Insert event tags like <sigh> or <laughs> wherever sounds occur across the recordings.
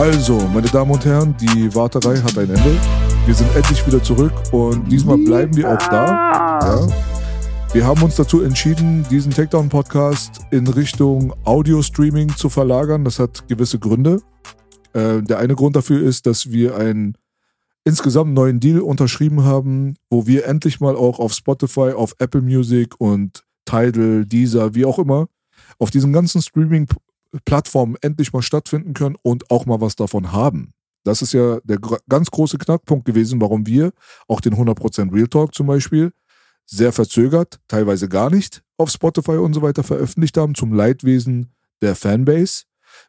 Also, meine Damen und Herren, die Warterei hat ein Ende. Wir sind endlich wieder zurück und diesmal bleiben wir auch da. Ja. Wir haben uns dazu entschieden, diesen Takedown-Podcast in Richtung Audio-Streaming zu verlagern. Das hat gewisse Gründe. Äh, der eine Grund dafür ist, dass wir einen insgesamt neuen Deal unterschrieben haben, wo wir endlich mal auch auf Spotify, auf Apple Music und Tidal, Deezer, wie auch immer, auf diesen ganzen Streaming-Plattformen endlich mal stattfinden können und auch mal was davon haben. Das ist ja der ganz große Knackpunkt gewesen, warum wir auch den 100% Real Talk zum Beispiel sehr verzögert, teilweise gar nicht auf Spotify und so weiter veröffentlicht haben, zum Leidwesen der Fanbase,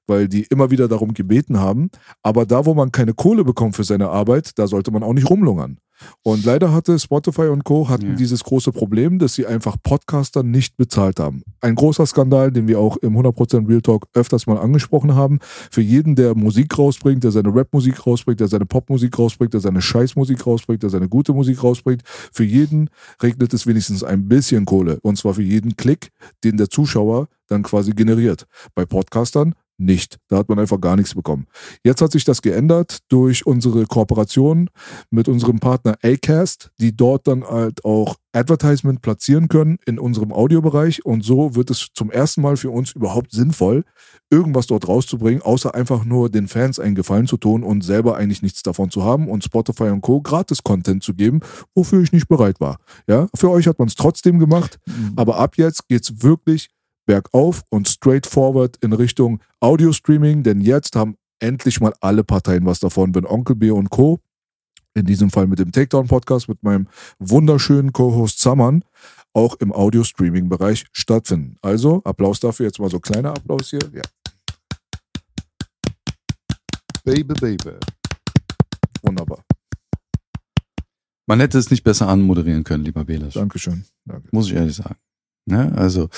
weil die immer wieder darum gebeten haben. Aber da, wo man keine Kohle bekommt für seine Arbeit, da sollte man auch nicht rumlungern. Und leider hatte Spotify und Co. hatten Ja. dieses große Problem, dass sie einfach Podcaster nicht bezahlt haben. Ein großer Skandal, den wir auch im 100% Real Talk öfters mal angesprochen haben. Für jeden, der Musik rausbringt, der seine Rapmusik rausbringt, der seine Popmusik rausbringt, der seine Scheißmusik rausbringt, der seine gute Musik rausbringt, für jeden regnet es wenigstens ein bisschen Kohle. Und zwar für jeden Klick, den der Zuschauer dann quasi generiert. Bei Podcastern nicht. Da hat man einfach gar nichts bekommen. Jetzt hat sich das geändert durch unsere Kooperation mit unserem Partner Acast, die dort dann halt auch Advertisement platzieren können in unserem Audiobereich. Und so wird es zum ersten Mal für uns überhaupt sinnvoll, irgendwas dort rauszubringen, außer einfach nur den Fans einen Gefallen zu tun und selber eigentlich nichts davon zu haben und Spotify und Co. gratis Content zu geben, wofür ich nicht bereit war. Ja, für euch hat man es trotzdem gemacht, aber ab jetzt geht's wirklich bergauf und straightforward in Richtung Audio-Streaming, denn jetzt haben endlich mal alle Parteien was davon, wenn Onkel B und Co. in diesem Fall mit dem Takedown-Podcast mit meinem wunderschönen Co-Host Saman auch im Audio-Streaming-Bereich stattfinden. Also Applaus dafür, jetzt mal so kleiner Applaus hier. Ja, Baby, baby. wunderbar. Man hätte es nicht besser anmoderieren können, lieber Belasch. Dankeschön. Danke. Muss ich ehrlich sagen. Ne? Also,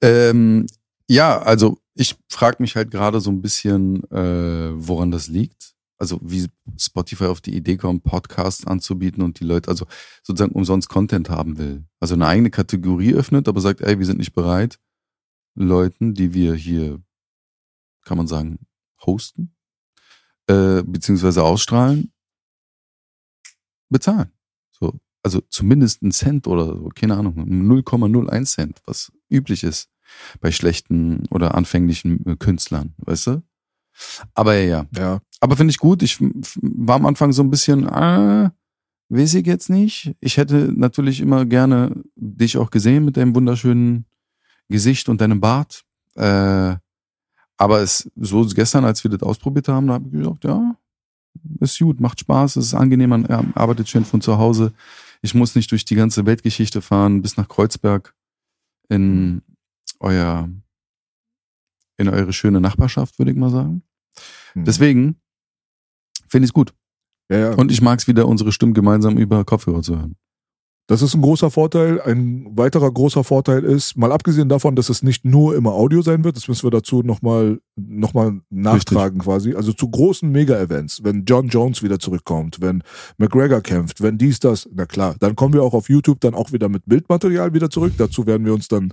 ähm, ja, also ich frage mich halt gerade so ein bisschen, äh, woran das liegt. Also wie Spotify auf die Idee kommt, Podcasts anzubieten und die Leute, also sozusagen umsonst Content haben will. Also eine eigene Kategorie öffnet, aber sagt, ey, wir sind nicht bereit, Leuten, die wir hier, kann man sagen, hosten, äh, beziehungsweise ausstrahlen, bezahlen. So, also zumindest einen Cent oder so, keine Ahnung, 0,01 Cent, was üblich ist bei schlechten oder anfänglichen äh, Künstlern, weißt du? Aber ja, Ja, aber finde ich gut. Ich war am Anfang so ein bisschen, äh, weiß ich jetzt nicht. Ich hätte natürlich immer gerne dich auch gesehen mit deinem wunderschönen Gesicht und deinem Bart. Äh, aber es so gestern, als wir das ausprobiert haben, da habe ich gesagt, ja, ist gut, macht Spaß, es ist angenehm, man arbeitet schön von zu Hause. Ich muss nicht durch die ganze Weltgeschichte fahren, bis nach Kreuzberg in euer, in eure schöne Nachbarschaft, würde ich mal sagen. hm. Deswegen finde ich es gut. ja, ja. Und ich mag es wieder, unsere Stimmen gemeinsam über Kopfhörer zu hören. Das ist ein großer Vorteil. Ein weiterer großer Vorteil ist, mal abgesehen davon, dass es nicht nur immer Audio sein wird, das müssen wir dazu nochmal noch mal nachtragen quasi. Also zu großen Mega-Events, wenn John Jones wieder zurückkommt, wenn McGregor kämpft, wenn dies, das, na klar, dann kommen wir auch auf YouTube dann auch wieder mit Bildmaterial wieder zurück. Dazu werden wir uns dann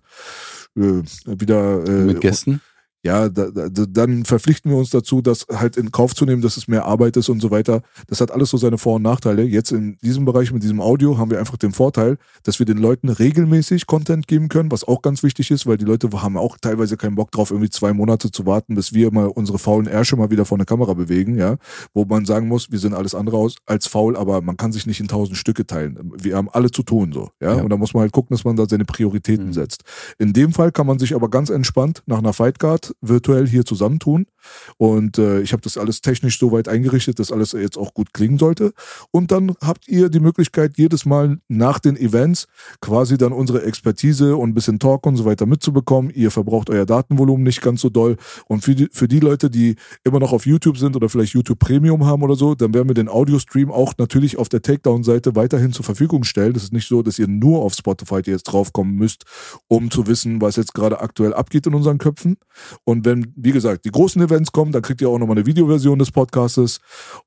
äh, wieder äh, Mit Gästen. Ja, da, da, dann verpflichten wir uns dazu, das halt in Kauf zu nehmen, dass es mehr Arbeit ist und so weiter. Das hat alles so seine Vor- und Nachteile. Jetzt in diesem Bereich mit diesem Audio haben wir einfach den Vorteil, dass wir den Leuten regelmäßig Content geben können, was auch ganz wichtig ist, weil die Leute haben auch teilweise keinen Bock drauf, irgendwie zwei Monate zu warten, bis wir mal unsere faulen Ärsche mal wieder vor eine Kamera bewegen, ja, wo man sagen muss, wir sind alles andere aus, als faul, aber man kann sich nicht in tausend Stücke teilen. Wir haben alle zu tun, so, ja, Ja. und da muss man halt gucken, dass man da seine Prioritäten Mhm. setzt. In dem Fall kann man sich aber ganz entspannt nach einer Fightguard virtuell hier zusammentun. Und äh, ich habe das alles technisch so weit eingerichtet, dass alles jetzt auch gut klingen sollte. Und dann habt ihr die Möglichkeit, jedes Mal nach den Events quasi dann unsere Expertise und ein bisschen Talk und so weiter mitzubekommen. Ihr verbraucht euer Datenvolumen nicht ganz so doll. Und für die, für die Leute, die immer noch auf YouTube sind oder vielleicht YouTube Premium haben oder so, dann werden wir den Audio-Stream auch natürlich auf der Takedown-Seite weiterhin zur Verfügung stellen. Das ist nicht so, dass ihr nur auf Spotify jetzt draufkommen müsst, um zu wissen, was jetzt gerade aktuell abgeht in unseren Köpfen. Und wenn, wie gesagt, die großen Events kommen, dann kriegt ihr auch nochmal eine Videoversion des Podcastes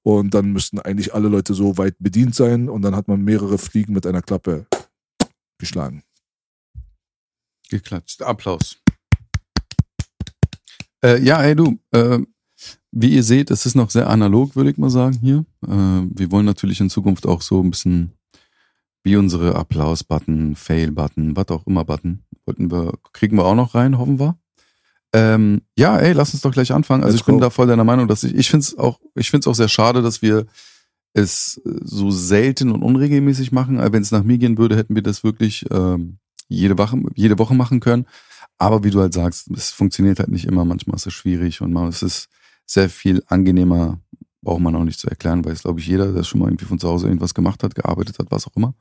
und dann müssten eigentlich alle Leute so weit bedient sein und dann hat man mehrere Fliegen mit einer Klappe geschlagen. Geklatscht. Applaus. Äh, ja, ey du, äh, wie ihr seht, es ist noch sehr analog, würde ich mal sagen, hier. Äh, wir wollen natürlich in Zukunft auch so ein bisschen wie unsere Applaus-Button, Fail-Button, was auch immer Button, wollten wir, kriegen wir auch noch rein, hoffen wir. Ähm, ja, ey, lass uns doch gleich anfangen. Also Let's ich bin go. da voll deiner Meinung, dass ich, ich finde es auch, ich finde es auch sehr schade, dass wir es so selten und unregelmäßig machen. Wenn es nach mir gehen würde, hätten wir das wirklich ähm, jede Woche, jede Woche machen können. Aber wie du halt sagst, es funktioniert halt nicht immer. Manchmal ist es schwierig und man, es ist sehr viel angenehmer, braucht man auch nicht zu erklären, weil es glaube ich jeder, der schon mal irgendwie von zu Hause irgendwas gemacht hat, gearbeitet hat, was auch immer,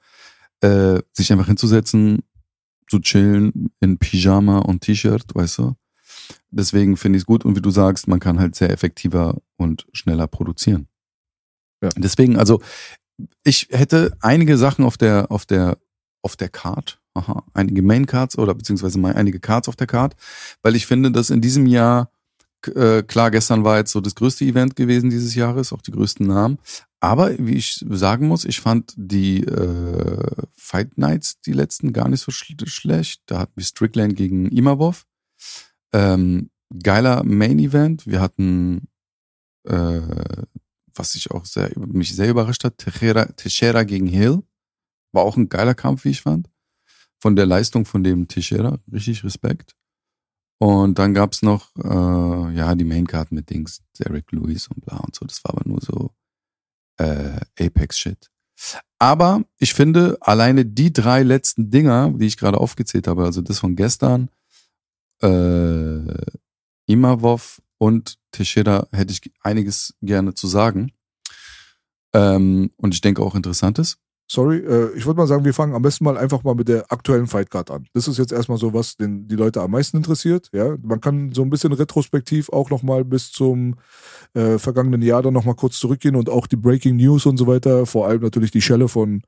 äh, sich einfach hinzusetzen, zu chillen in Pyjama und T-Shirt, weißt du. Deswegen finde ich es gut und wie du sagst, man kann halt sehr effektiver und schneller produzieren. Ja. Deswegen, also ich hätte einige Sachen auf der auf der auf der Card, aha, einige Main Cards oder beziehungsweise mal einige Cards auf der Card, weil ich finde, dass in diesem Jahr äh, klar, gestern war jetzt so das größte Event gewesen dieses Jahres, auch die größten Namen. Aber wie ich sagen muss, ich fand die äh, Fight Nights, die letzten, gar nicht so schl schlecht. Da hatten wir Strickland gegen Imavov. Ähm, geiler Main Event. Wir hatten, äh, was ich auch sehr, mich sehr überrascht hat, Teixeira, Teixeira gegen Hill. War auch ein geiler Kampf, wie ich fand. Von der Leistung von dem Teixeira. Richtig Respekt. Und dann gab's noch, äh, ja, die Maincard mit Dings, Derek Lewis und bla und so. Das war aber nur so äh, Apex-Shit. Aber ich finde, alleine die drei letzten Dinger, die ich gerade aufgezählt habe, also das von gestern, äh, Imavov und Teixeira, hätte ich einiges gerne zu sagen. Ähm, und ich denke auch Interessantes. Sorry, äh, ich würde mal sagen, wir fangen am besten mal einfach mal mit der aktuellen Fightcard an. Das ist jetzt erstmal so was, den die Leute am meisten interessiert. Ja, man kann so ein bisschen retrospektiv auch noch mal bis zum äh, vergangenen Jahr dann noch mal kurz zurückgehen und auch die Breaking News und so weiter. Vor allem natürlich die Schelle von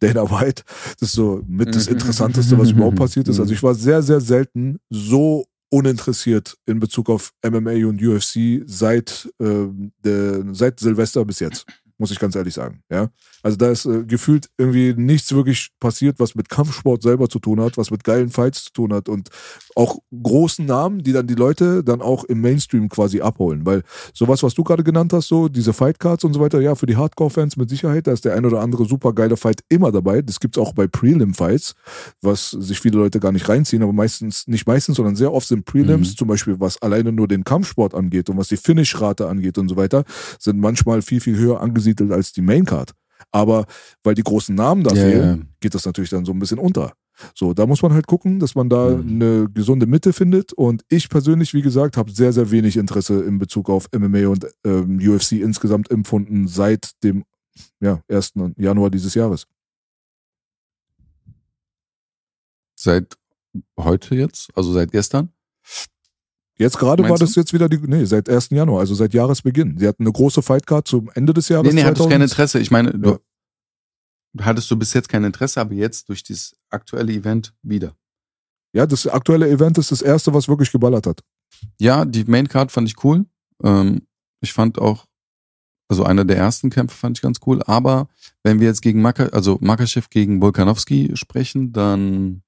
Dana White. Das ist so mit das Mhm. Interessanteste, was überhaupt passiert ist. Also ich war sehr, sehr selten so uninteressiert in Bezug auf MMA und UFC seit, ähm, der, seit Silvester bis jetzt. Muss ich ganz ehrlich sagen. Ja, also da ist äh, gefühlt irgendwie nichts wirklich passiert, was mit Kampfsport selber zu tun hat, was mit geilen Fights zu tun hat und auch großen Namen, die dann die Leute dann auch im Mainstream quasi abholen. Weil sowas, was du gerade genannt hast, so diese Fightcards und so weiter, ja, für die Hardcore-Fans mit Sicherheit, da ist der ein oder andere super geile Fight immer dabei. Das gibt's auch bei Prelim-Fights, was sich viele Leute gar nicht reinziehen, aber meistens, nicht meistens, sondern sehr oft sind Prelims, Mhm. zum Beispiel was alleine nur den Kampfsport angeht und was die Finish-Rate angeht und so weiter, sind manchmal viel, viel höher angesiedelt als die Maincard. Aber weil die großen Namen da Ja, fehlen, ja. geht das natürlich dann so ein bisschen unter. So, da muss man halt gucken, dass man da Mhm. eine gesunde Mitte findet. Und ich persönlich, wie gesagt, habe sehr, sehr wenig Interesse in Bezug auf MMA und ähm, UFC insgesamt empfunden seit dem ja, 1. Januar dieses Jahres. Seit heute jetzt, also seit gestern. Jetzt gerade war Meinst das jetzt wieder die, nee, seit 1. Januar, also seit Jahresbeginn. Sie hatten eine große Fightcard zum Ende des Jahres. Nee, nee, hattest 2000. kein Interesse. Ich meine, du Ja. hattest du bis jetzt kein Interesse, aber jetzt durch dieses aktuelle Event wieder. Ja, das aktuelle Event ist das erste, was wirklich geballert hat. Ja, die Maincard fand ich cool. Ähm, ich fand auch, also einer der ersten Kämpfe fand ich ganz cool. Aber wenn wir jetzt gegen Maka, also Makachev gegen Volkanowski sprechen, dann,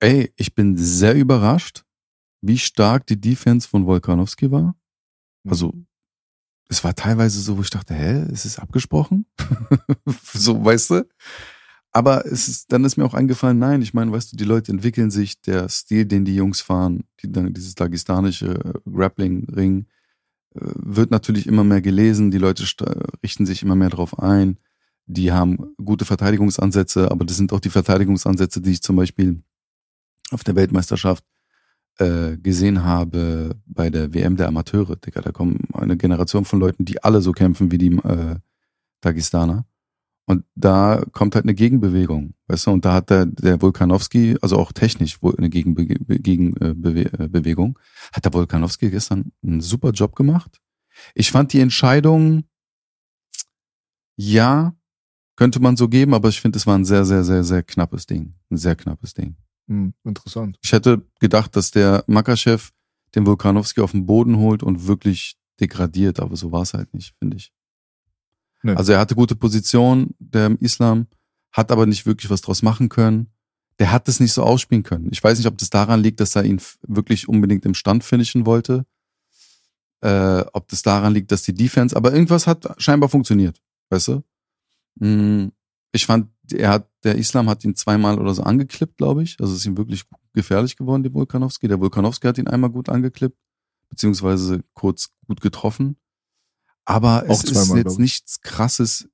ey, ich bin sehr überrascht, wie stark die Defense von Volkanowski war. Also, es war teilweise so, wo ich dachte, hä, ist es abgesprochen? <laughs> so, weißt du? Aber es ist, dann ist mir auch eingefallen, nein, ich meine, weißt du, die Leute entwickeln sich, der Stil, den die Jungs fahren, die, dieses dagestanische Grappling-Ring, äh, wird natürlich immer mehr gelesen, die Leute richten sich immer mehr drauf ein, die haben gute Verteidigungsansätze, aber das sind auch die Verteidigungsansätze, die ich zum Beispiel auf der Weltmeisterschaft äh, gesehen habe bei der WM der Amateure, Digga. Da kommen eine Generation von Leuten, die alle so kämpfen wie die äh, Dagestaner. Und da kommt halt eine Gegenbewegung, weißt du, und da hat der, der Volkanowski, also auch technisch eine Gegenbewegung, Gegenbewegung, hat der Volkanowski gestern einen super Job gemacht. Ich fand die Entscheidung, ja, könnte man so geben, aber ich finde, es war ein sehr, sehr, sehr, sehr knappes Ding. Ein sehr knappes Ding. Hm, interessant. Ich hätte gedacht, dass der Makachev den Volkanowski auf den Boden holt und wirklich degradiert, aber so war es halt nicht, finde ich. Nee. Also er hatte gute Position, der Islam, hat aber nicht wirklich was draus machen können. Der hat es nicht so ausspielen können. Ich weiß nicht, ob das daran liegt, dass er ihn wirklich unbedingt im Stand finishen wollte. Äh, ob das daran liegt, dass die Defense, aber irgendwas hat scheinbar funktioniert, weißt du? Hm, ich fand, er hat, der Islam hat ihn zweimal oder so angeklippt, glaube ich. Also ist ihm wirklich gefährlich geworden, der Volkanowski. Der Volkanowski hat ihn einmal gut angeklippt, beziehungsweise kurz gut getroffen. Aber auch es zweimal, ist jetzt nichts krasses.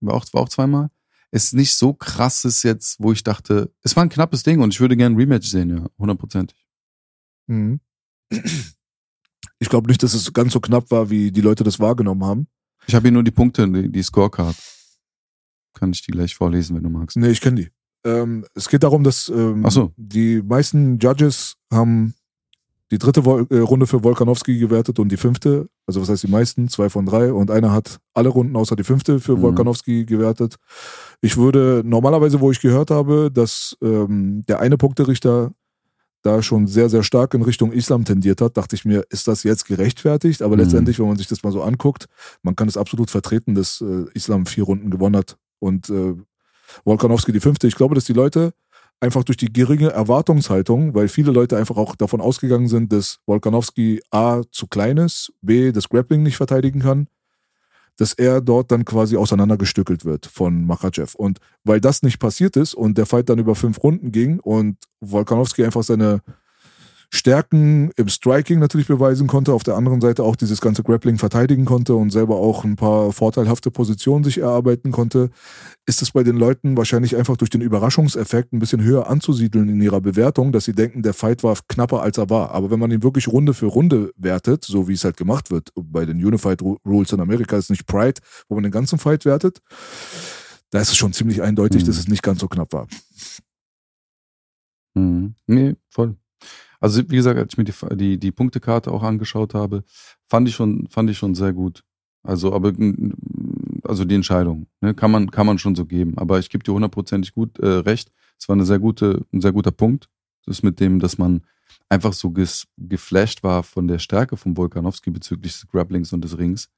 War auch, war auch zweimal. Es ist nicht so krasses jetzt, wo ich dachte, es war ein knappes Ding und ich würde gerne ein Rematch sehen, ja, hundertprozentig. Mhm. Ich glaube nicht, dass es ganz so knapp war, wie die Leute das wahrgenommen haben. Ich habe hier nur die Punkte, die, die Scorecard. Kann ich die gleich vorlesen, wenn du magst. Nee, ich kenne die. Ähm, es geht darum, dass ähm, so. die meisten Judges haben die dritte Vol äh, Runde für Volkanowski gewertet und die fünfte, also was heißt die meisten, zwei von drei und einer hat alle Runden außer die fünfte für mhm. Volkanowski gewertet. Ich würde normalerweise, wo ich gehört habe, dass ähm, der eine Punkterichter da schon sehr, sehr stark in Richtung Islam tendiert hat, dachte ich mir, ist das jetzt gerechtfertigt? Aber mhm. letztendlich, wenn man sich das mal so anguckt, man kann es absolut vertreten, dass äh, Islam vier Runden gewonnen hat und äh, Volkanowski die fünfte. Ich glaube, dass die Leute einfach durch die geringe Erwartungshaltung, weil viele Leute einfach auch davon ausgegangen sind, dass Volkanowski A zu klein ist, B das Grappling nicht verteidigen kann, dass er dort dann quasi auseinandergestückelt wird von Makachev. Und weil das nicht passiert ist und der Fight dann über fünf Runden ging und Volkanowski einfach seine Stärken im Striking natürlich beweisen konnte, auf der anderen Seite auch dieses ganze Grappling verteidigen konnte und selber auch ein paar vorteilhafte Positionen sich erarbeiten konnte, ist es bei den Leuten wahrscheinlich einfach durch den Überraschungseffekt ein bisschen höher anzusiedeln in ihrer Bewertung, dass sie denken, der Fight war knapper als er war. Aber wenn man ihn wirklich Runde für Runde wertet, so wie es halt gemacht wird bei den Unified Rules in Amerika, ist nicht Pride, wo man den ganzen Fight wertet, da ist es schon ziemlich eindeutig, mhm. dass es nicht ganz so knapp war. Mhm. Nee, voll. Also wie gesagt, als ich mir die, die, die Punktekarte auch angeschaut habe, fand ich schon, fand ich schon sehr gut. Also, aber also die Entscheidung, ne, kann man, kann man schon so geben. Aber ich gebe dir hundertprozentig gut äh, recht. Es war eine sehr gute, ein sehr guter Punkt. Das ist mit dem, dass man einfach so ges, geflasht war von der Stärke von Volkanowski bezüglich des Grapplings und des Rings.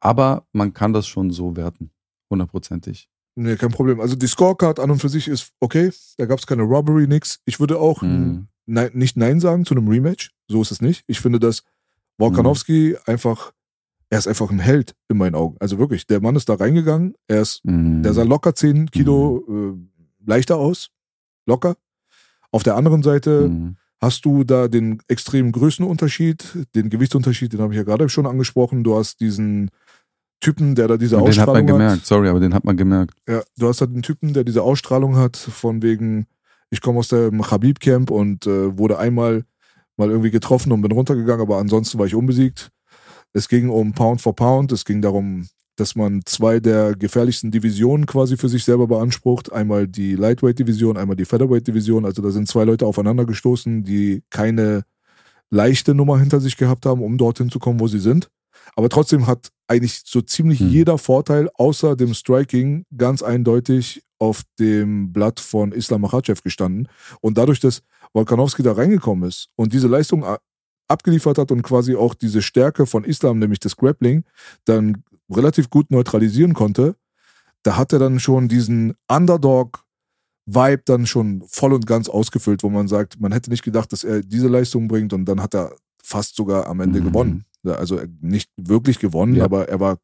Aber man kann das schon so werten. Hundertprozentig. Nee, kein Problem. Also die Scorecard an und für sich ist okay. Da gab es keine Robbery, nix. Ich würde auch mhm. Nein, nicht Nein sagen zu einem Rematch. So ist es nicht. Ich finde, dass Volkanowski mhm. einfach, er ist einfach ein Held in meinen Augen. Also wirklich, der Mann ist da reingegangen. Er ist, mhm. der sah locker 10 Kilo mhm. äh, leichter aus. Locker. Auf der anderen Seite mhm. hast du da den extremen Größenunterschied, den Gewichtsunterschied, den habe ich ja gerade schon angesprochen. Du hast diesen Typen, der da diese und Ausstrahlung hat. Den hat man gemerkt, sorry, aber den hat man gemerkt. Ja, du hast halt einen Typen, der diese Ausstrahlung hat, von wegen, ich komme aus dem Habib-Camp und äh, wurde einmal mal irgendwie getroffen und bin runtergegangen, aber ansonsten war ich unbesiegt. Es ging um Pound for Pound, es ging darum, dass man zwei der gefährlichsten Divisionen quasi für sich selber beansprucht. Einmal die Lightweight-Division, einmal die Featherweight-Division. Also da sind zwei Leute aufeinander gestoßen, die keine leichte Nummer hinter sich gehabt haben, um dorthin zu kommen, wo sie sind. Aber trotzdem hat eigentlich so ziemlich hm. jeder Vorteil außer dem Striking ganz eindeutig auf dem Blatt von Islam Makhachev gestanden. Und dadurch, dass Volkanowski da reingekommen ist und diese Leistung abgeliefert hat und quasi auch diese Stärke von Islam, nämlich das Grappling, dann relativ gut neutralisieren konnte, da hat er dann schon diesen Underdog-Vibe dann schon voll und ganz ausgefüllt, wo man sagt, man hätte nicht gedacht, dass er diese Leistung bringt und dann hat er fast sogar am Ende mhm. gewonnen. Also nicht wirklich gewonnen, ja. aber er war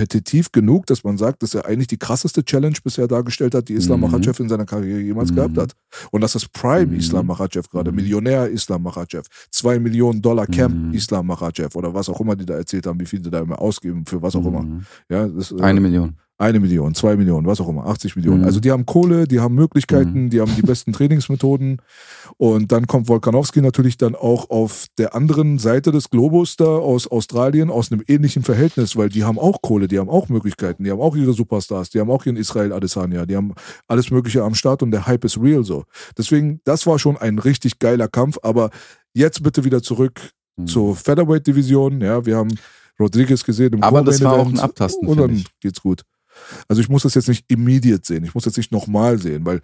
kompetitiv genug, dass man sagt, dass er eigentlich die krasseste Challenge bisher dargestellt hat, die Islam mhm. Makhachev in seiner Karriere jemals mhm. gehabt hat. Und das ist Prime mhm. Islam Makhachev gerade, mhm. Millionär Islam Makhachev, zwei Millionen Dollar Camp mhm. Islam Makhachev oder was auch immer die da erzählt haben, wie viel sie da immer ausgeben, für was auch immer. Ja, das, äh, eine Million. Eine Million, zwei Millionen, was auch immer, 80 Millionen. Mhm. Also die haben Kohle, die haben Möglichkeiten, die haben die besten <laughs> Trainingsmethoden. Und dann kommt Volkanowski natürlich dann auch auf der anderen Seite des Globus da aus Australien aus einem ähnlichen Verhältnis, weil die haben auch Kohle, die haben auch Möglichkeiten, die haben auch ihre Superstars, die haben auch ihren Israel Adesanya, die haben alles Mögliche am Start und der Hype ist real so. Deswegen, das war schon ein richtig geiler Kampf, aber jetzt bitte wieder zurück Mhm. zur Featherweight-Division. Ja, wir haben Rodriguez gesehen im Aber das war auch ein Abtasten, Und dann geht's gut. Also ich muss das jetzt nicht immediate sehen. Ich muss jetzt nicht nochmal sehen, weil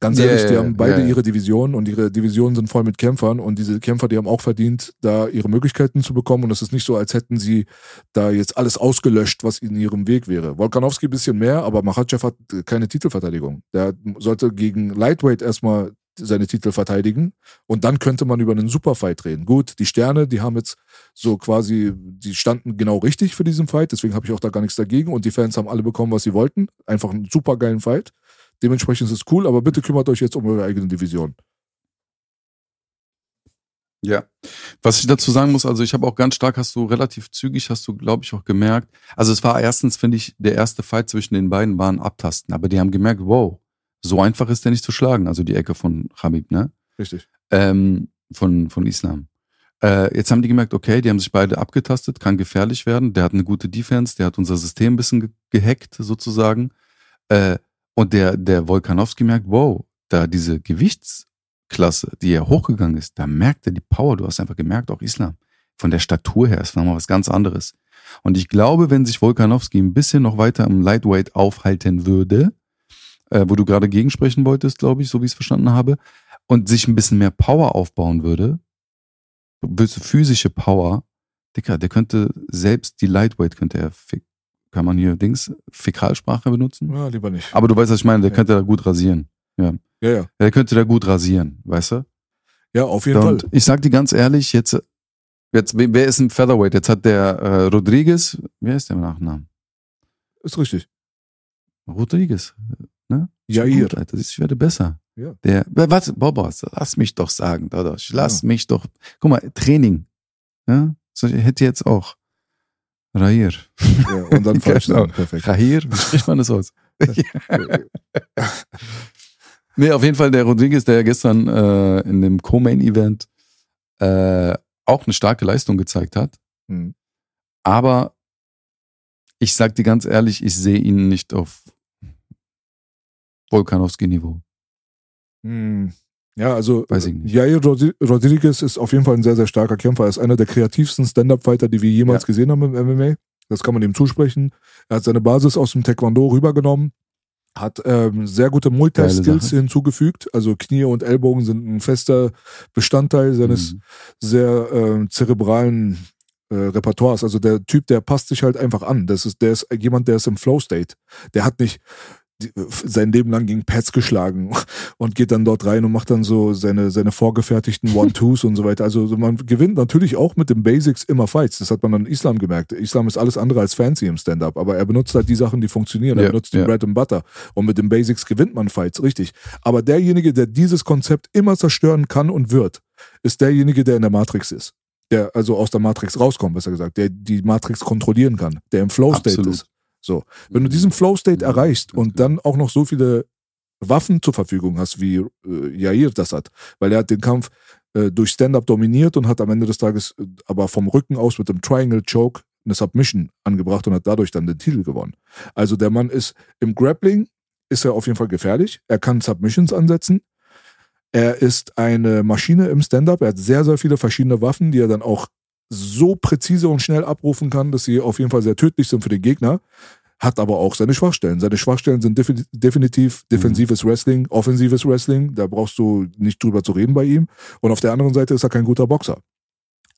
ganz ehrlich, ja, die haben beide ja. ihre Divisionen und ihre Divisionen sind voll mit Kämpfern und diese Kämpfer, die haben auch verdient, da ihre Möglichkeiten zu bekommen und es ist nicht so, als hätten sie da jetzt alles ausgelöscht, was in ihrem Weg wäre. Volkanowski ein bisschen mehr, aber Makhachev hat keine Titelverteidigung. Der sollte gegen Lightweight erstmal seine Titel verteidigen und dann könnte man über einen Superfight reden. Gut, die Sterne, die haben jetzt so quasi, die standen genau richtig für diesen Fight, deswegen habe ich auch da gar nichts dagegen und die Fans haben alle bekommen, was sie wollten. Einfach einen super geilen Fight. Dementsprechend ist es cool, aber bitte kümmert euch jetzt um eure eigene Division. Ja. Was ich dazu sagen muss, also ich habe auch ganz stark, hast du relativ zügig, hast du, glaube ich, auch gemerkt. Also es war erstens, finde ich, der erste Fight zwischen den beiden war ein Abtasten, aber die haben gemerkt, wow, so einfach ist der nicht zu schlagen, also die Ecke von Khabib, ne? Richtig. ähm, von, von Islam. Äh, jetzt haben die gemerkt, okay, die haben sich beide abgetastet, kann gefährlich werden. Der hat eine gute Defense, der hat unser System ein bisschen ge gehackt, sozusagen. Äh, und der, der Volkanowski merkt, wow, da diese Gewichtsklasse, die er hochgegangen ist, da merkt er die Power. Du hast einfach gemerkt, auch Islam. Von der Statur her ist nochmal was ganz anderes. Und ich glaube, wenn sich Volkanowski ein bisschen noch weiter im Lightweight aufhalten würde, äh, wo du gerade gegensprechen wolltest, glaube ich, so wie ich es verstanden habe, und sich ein bisschen mehr Power aufbauen würde, böse physische Power, Dicker, der könnte selbst die Lightweight könnte er, fi- kann man hier Dings, Fäkalsprache benutzen? Ja, lieber nicht. Aber du weißt, was ich meine, der Ja. könnte da gut rasieren. Ja, ja. Der könnte da gut rasieren, weißt du? Ja, auf jeden Und Fall. ich sag dir ganz ehrlich, jetzt, jetzt, wer ist im Featherweight? Jetzt hat der äh, Rodriguez, wer ist der Nachnamen? Ist richtig. Rodriguez. Jair. Gut, Alter, ich werde besser. Ja. Der, warte, Boba, lass mich doch sagen, Dadosch, lass Ja. mich doch. Guck mal, Training. Ja? So, ich hätte jetzt auch. Rahir. Ja, und dann <laughs> falsch Genau. Perfekt. Rahir, wie spricht man das aus? <laughs> nee, auf jeden Fall der Rodriguez, der ja gestern äh, in dem Co-Main-Event äh, auch eine starke Leistung gezeigt hat. Hm. Aber ich sag dir ganz ehrlich, ich sehe ihn nicht auf Volkanowski-Niveau. Hm. Ja, also Weiß ich nicht. Jair Rodriguez ist auf jeden Fall ein sehr, sehr starker Kämpfer. Er ist einer der kreativsten Stand-Up-Fighter, die wir jemals Ja. gesehen haben im MMA. Das kann man ihm zusprechen. Er hat seine Basis aus dem Taekwondo rübergenommen, hat ähm, sehr gute Multi-Skills hinzugefügt. Also Knie und Ellbogen sind ein fester Bestandteil seines Mhm. sehr ähm, zerebralen äh, Repertoires. Also der Typ, der passt sich halt einfach an. Das ist, der ist jemand, der ist im Flow-State. Der hat nicht sein Leben lang gegen Pads geschlagen <laughs> und geht dann dort rein und macht dann so seine, seine vorgefertigten One-Twos und so weiter. Also so man gewinnt natürlich auch mit den Basics immer Fights. Das hat man an Islam gemerkt. Islam ist alles andere als fancy im Stand-Up, aber er benutzt halt die Sachen, die funktionieren. Er Ja, benutzt die ja. Bread and Butter. Und mit den Basics gewinnt man Fights, richtig. Aber derjenige, der dieses Konzept immer zerstören kann und wird, ist derjenige, der in der Matrix ist. Der also aus der Matrix rauskommt, besser gesagt, der die Matrix kontrollieren kann, der im Flow-State ist. So. Wenn du diesen Flow-State Mhm. erreichst Ganz und dann auch noch so viele Waffen zur Verfügung hast, wie äh, Jair das hat, weil er hat den Kampf äh, durch Stand-Up dominiert und hat am Ende des Tages äh, aber vom Rücken aus mit dem Triangle Choke eine Submission angebracht und hat dadurch dann den Titel gewonnen. Also der Mann ist im Grappling ist er auf jeden Fall gefährlich. Er kann Submissions ansetzen. Er ist eine Maschine im Stand-up. Er hat sehr, sehr viele verschiedene Waffen, die er dann auch so präzise und schnell abrufen kann, dass sie auf jeden Fall sehr tödlich sind für den Gegner. Hat aber auch seine Schwachstellen. Seine Schwachstellen sind defi definitiv defensives Wrestling, offensives Wrestling. Da brauchst du nicht drüber zu reden bei ihm. Und auf der anderen Seite ist er kein guter Boxer.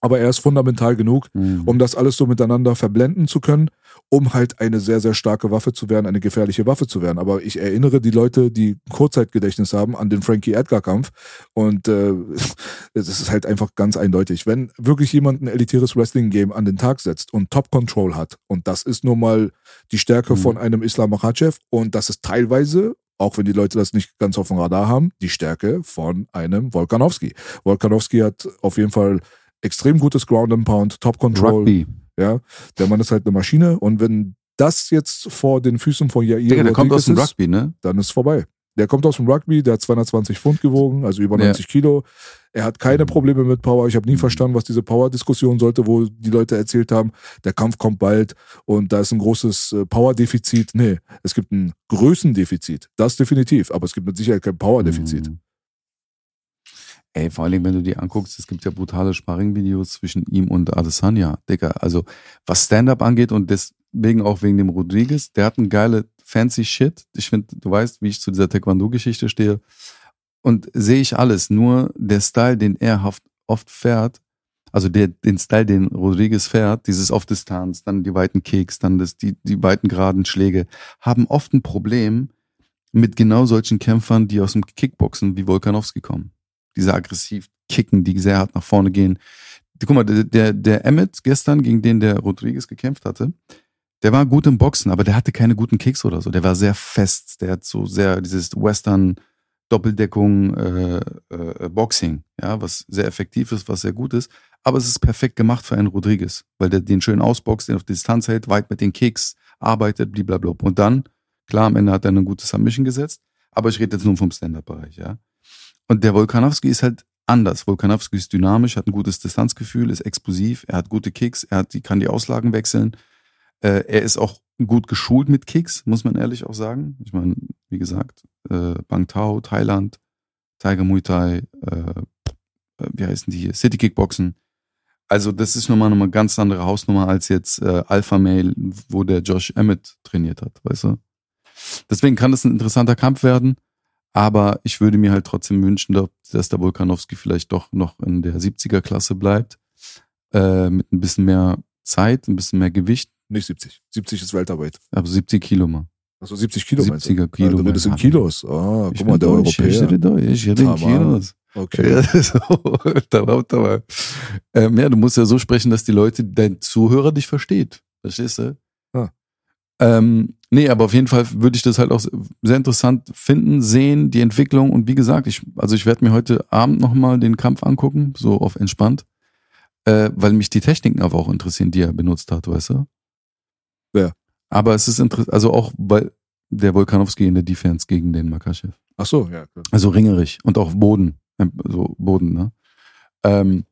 Aber er ist fundamental genug, Mhm. um das alles so miteinander verblenden zu können, um halt eine sehr, sehr starke Waffe zu werden, eine gefährliche Waffe zu werden. Aber ich erinnere die Leute, die Kurzzeitgedächtnis haben, an den Frankie Edgar-Kampf. Und äh, <laughs> es ist halt einfach ganz eindeutig. Wenn wirklich jemand ein elitäres Wrestling-Game an den Tag setzt und Top-Control hat, und das ist nun mal die Stärke Mhm. von einem Islam Makhachev, und das ist teilweise auch wenn die Leute das nicht ganz auf dem Radar haben, die Stärke von einem Volkanowski. Volkanowski hat auf jeden Fall extrem gutes Ground and Pound, Top Control. Rugby. Ja, der Mann ist halt eine Maschine und wenn das jetzt vor den Füßen von Jair Digga, der kommt aus dem ist, Rugby, ne? dann ist es vorbei. Der kommt aus dem Rugby, der hat 220 Pfund gewogen, also über 90 Kilo. Er hat keine Probleme mit Power. Ich habe nie verstanden, was diese Power-Diskussion sollte, wo die Leute erzählt haben, der Kampf kommt bald und da ist ein großes äh, Power-Defizit. Nee, es gibt ein Größendefizit. Das definitiv, aber es gibt mit Sicherheit kein Power-Defizit. Mhm. Ey, vor allem, wenn du dir anguckst, es gibt ja brutale Sparring-Videos zwischen ihm und Adesanya. Digga, also was Stand-Up angeht und deswegen auch wegen dem Rodriguez, der hat einen geile fancy Shit. Ich finde, du weißt, wie ich zu dieser Taekwondo-Geschichte stehe. Und sehe ich alles. Nur der Style, den er oft, fährt, also der, den Style, den Rodriguez fährt, dieses auf Distanz, dann die weiten Kicks, dann das, die, die weiten geraden Schläge, haben oft ein Problem mit genau solchen Kämpfern, die aus dem Kickboxen wie Volkanowski kommen. Diese aggressiv kicken, die sehr hart nach vorne gehen. Guck mal, der, der, der Emmett gestern, gegen den der Rodriguez gekämpft hatte, der war gut im Boxen, aber der hatte keine guten Kicks oder so. Der war sehr fest. Der hat so sehr dieses Western Doppeldeckung äh, äh, Boxing, ja, was sehr effektiv ist, was sehr gut ist. Aber es ist perfekt gemacht für einen Rodriguez, weil der den schön ausboxt, den auf Distanz hält, weit mit den Kicks arbeitet, blablabla. Und dann, klar, am Ende hat er eine gute Submission gesetzt, aber ich rede jetzt nur vom Stand-Up-Bereich, ja. Und der Volkanowski ist halt anders. Volkanowski ist dynamisch, hat ein gutes Distanzgefühl, ist explosiv, er hat gute Kicks, er hat, die, kann die Auslagen wechseln. Äh, er ist auch gut geschult mit Kicks, muss man ehrlich auch sagen. Ich meine, wie gesagt, äh, Bang Tao, Thailand, Tiger Muay Thai, äh, äh, wie heißen die hier? City Kickboxen. Also das ist nochmal eine ganz andere Hausnummer als jetzt äh, Alpha Male, wo der Josh Emmett trainiert hat, weißt du? Deswegen kann das ein interessanter Kampf werden, aber ich würde mir halt trotzdem wünschen, dass der Volkanowski vielleicht doch noch in der 70er Klasse bleibt, äh, mit ein bisschen mehr Zeit, ein bisschen mehr Gewicht. Nicht 70. 70 ist Welterweight. Aber 70 Kilo mal. Also 70 Kilo meinst du? 70er Kilo. Ja, du redest in Kilos. Ah, Ich guck mal, der Deutsch, Ich Europäer. rede Deutsch, ich rede in Tamam. Kilos. Okay. Ja, <laughs> so, tamam, tamam. Ähm, ja, du musst ja so sprechen, dass die Leute, dein Zuhörer dich versteht. Verstehst du? Ähm, nee, aber auf jeden Fall würde ich das halt auch sehr interessant finden, sehen, die Entwicklung. Und wie gesagt, ich, also ich werde mir heute Abend nochmal den Kampf angucken, so auf entspannt, äh, weil mich die Techniken aber auch interessieren, die er benutzt hat, weißt du? Wer? Aber es ist interessant, also auch, weil der Volkanowski in der Defense gegen den Makaschew. Ach so, ja. Klar. Also ringerig und auch Boden. ähm, So Boden, ne? Ähm,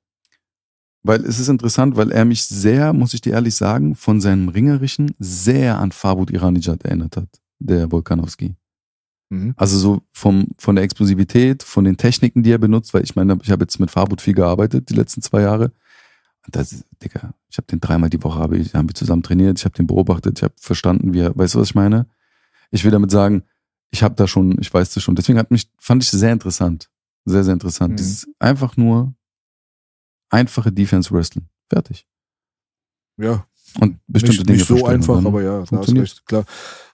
weil es ist interessant, weil er mich sehr, muss ich dir ehrlich sagen, von seinem Ringerischen sehr an Fabut Iranijad erinnert hat, der Volkanowski. Mhm. Also so vom, von der Explosivität, von den Techniken, die er benutzt, weil ich meine, ich habe jetzt mit Fabut viel gearbeitet die letzten zwei Jahre. Und das, Digga, ich habe den dreimal die Woche, habe ich, haben wir zusammen trainiert, ich habe den beobachtet, ich habe verstanden, wie er, weißt du, was ich meine? Ich will damit sagen, ich habe da schon, ich weiß das schon. Deswegen hat mich, fand ich sehr interessant. Sehr, sehr interessant. Mhm. Dieses einfach nur einfache Defense Wrestling. Fertig. Ja, Und bestimmte nicht, Dinge nicht so einfach, aber ja, funktioniert. recht, klar.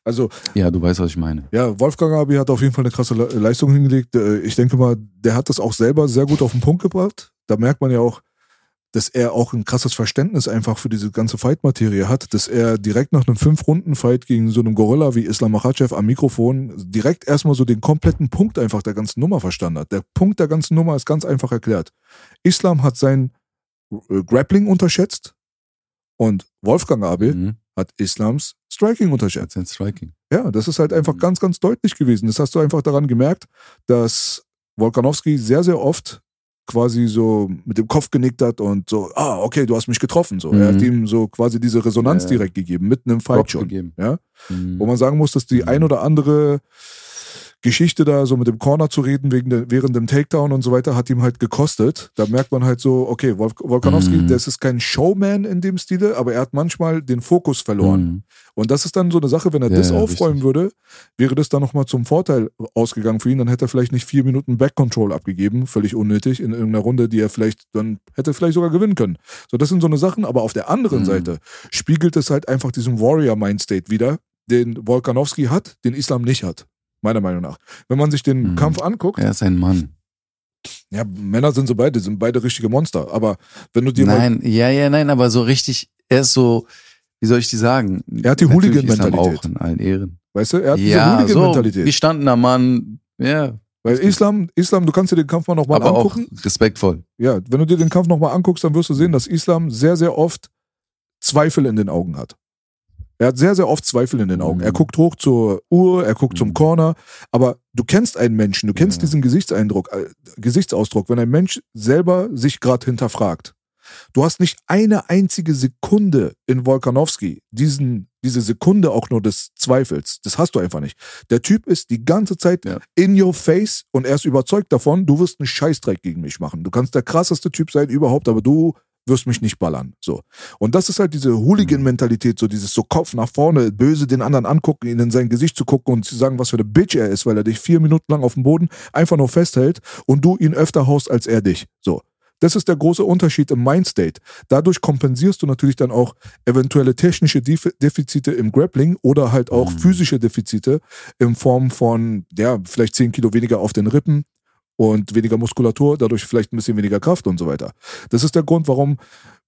Also, Ja, du weißt, was ich meine. ja, Wolfgang Abi hat auf jeden Fall eine krasse Le Leistung hingelegt. Äh, Ich denke mal, der hat das auch selber sehr gut auf den Punkt gebracht. Da merkt man ja auch, dass er auch ein krasses Verständnis einfach für diese ganze Fight-Materie hat, dass er direkt nach einem Fünf-Runden-Fight gegen so einen Gorilla wie Islam Makhachev am Mikrofon direkt erstmal so den kompletten Punkt einfach der ganzen Nummer verstanden hat. Der Punkt der ganzen Nummer ist ganz einfach erklärt. Islam hat sein äh, Grappling unterschätzt und Wolfgang Abel Mhm. hat Islams Striking unterschätzt. That's Striking. Ja, das ist halt einfach ganz, ganz deutlich gewesen. Das hast du einfach daran gemerkt, dass Volkanowski sehr, sehr oft quasi so mit dem Kopf genickt hat und so, ah, okay, du hast mich getroffen. So. Er Mhm. hat ihm so quasi diese Resonanz Ja, direkt gegeben, mitten im Fight schon. gegeben. Ja? Mhm. Wo man sagen muss, dass die Mhm. ein oder andere Geschichte da so mit dem Corner zu reden wegen der, während dem Takedown und so weiter hat ihm halt gekostet. Da merkt man halt so, okay, Wolf, Volkanowski, Mhm. das ist kein Showman in dem Stile, aber er hat manchmal den Fokus verloren. Mhm. Und das ist dann so eine Sache, wenn er Ja, das ja, aufräumen richtig. würde, wäre das dann nochmal zum Vorteil ausgegangen für ihn. Dann hätte er vielleicht nicht vier Minuten Back-Control abgegeben, völlig unnötig, in irgendeiner Runde, die er vielleicht dann hätte vielleicht sogar gewinnen können. So, das sind so eine Sachen, aber auf der anderen Mhm. Seite spiegelt es halt einfach diesen Warrior-Mindstate wieder, den Volkanowski hat, den Islam nicht hat. Meiner Meinung nach. Wenn man sich den Mhm. Kampf anguckt, Er ist ein Mann. ja, Männer sind so beide, sind beide richtige Monster. Aber wenn du dir Nein, ja, ja, nein, aber so richtig, er ist so, wie soll ich die sagen? Er hat die Hooligan-Mentalität. Auch in allen Ehren. Weißt du, er hat diese Ja, so, Hooligan-Mentalität. gestandener Mann, ja. Weil Islam, Islam, du kannst dir den Kampf mal nochmal angucken. auch respektvoll. Ja, wenn du dir den Kampf nochmal anguckst, dann wirst du sehen, dass Islam sehr, sehr oft Zweifel in den Augen hat. Er hat sehr, sehr oft Zweifel in den Augen. Mhm. Er guckt hoch zur Uhr, er guckt zum Mhm. Corner, aber du kennst einen Menschen, du kennst Ja. diesen Gesichtseindruck, äh, Gesichtsausdruck, wenn ein Mensch selber sich gerade hinterfragt. Du hast nicht eine einzige Sekunde in Wolkanowski, diesen, diese Sekunde auch nur des Zweifels. Das hast du einfach nicht. Der Typ ist die ganze Zeit Ja. in your face und er ist überzeugt davon, du wirst einen Scheißdreck gegen mich machen. Du kannst der krasseste Typ sein überhaupt, aber du wirst mich nicht ballern. So. Und das ist halt diese Hooligan-Mentalität, so dieses so Kopf nach vorne, böse den anderen angucken, ihn in sein Gesicht zu gucken und zu sagen, was für eine Bitch er ist, weil er dich vier Minuten lang auf dem Boden einfach nur festhält und du ihn öfter haust als er dich. So. Das ist der große Unterschied im Mindstate. Dadurch kompensierst du natürlich dann auch eventuelle technische Def Defizite im Grappling oder halt auch Mhm. physische Defizite in Form von, ja, vielleicht 10 Kilo weniger auf den Rippen und weniger Muskulatur, dadurch vielleicht ein bisschen weniger Kraft und so weiter. Das ist der Grund, warum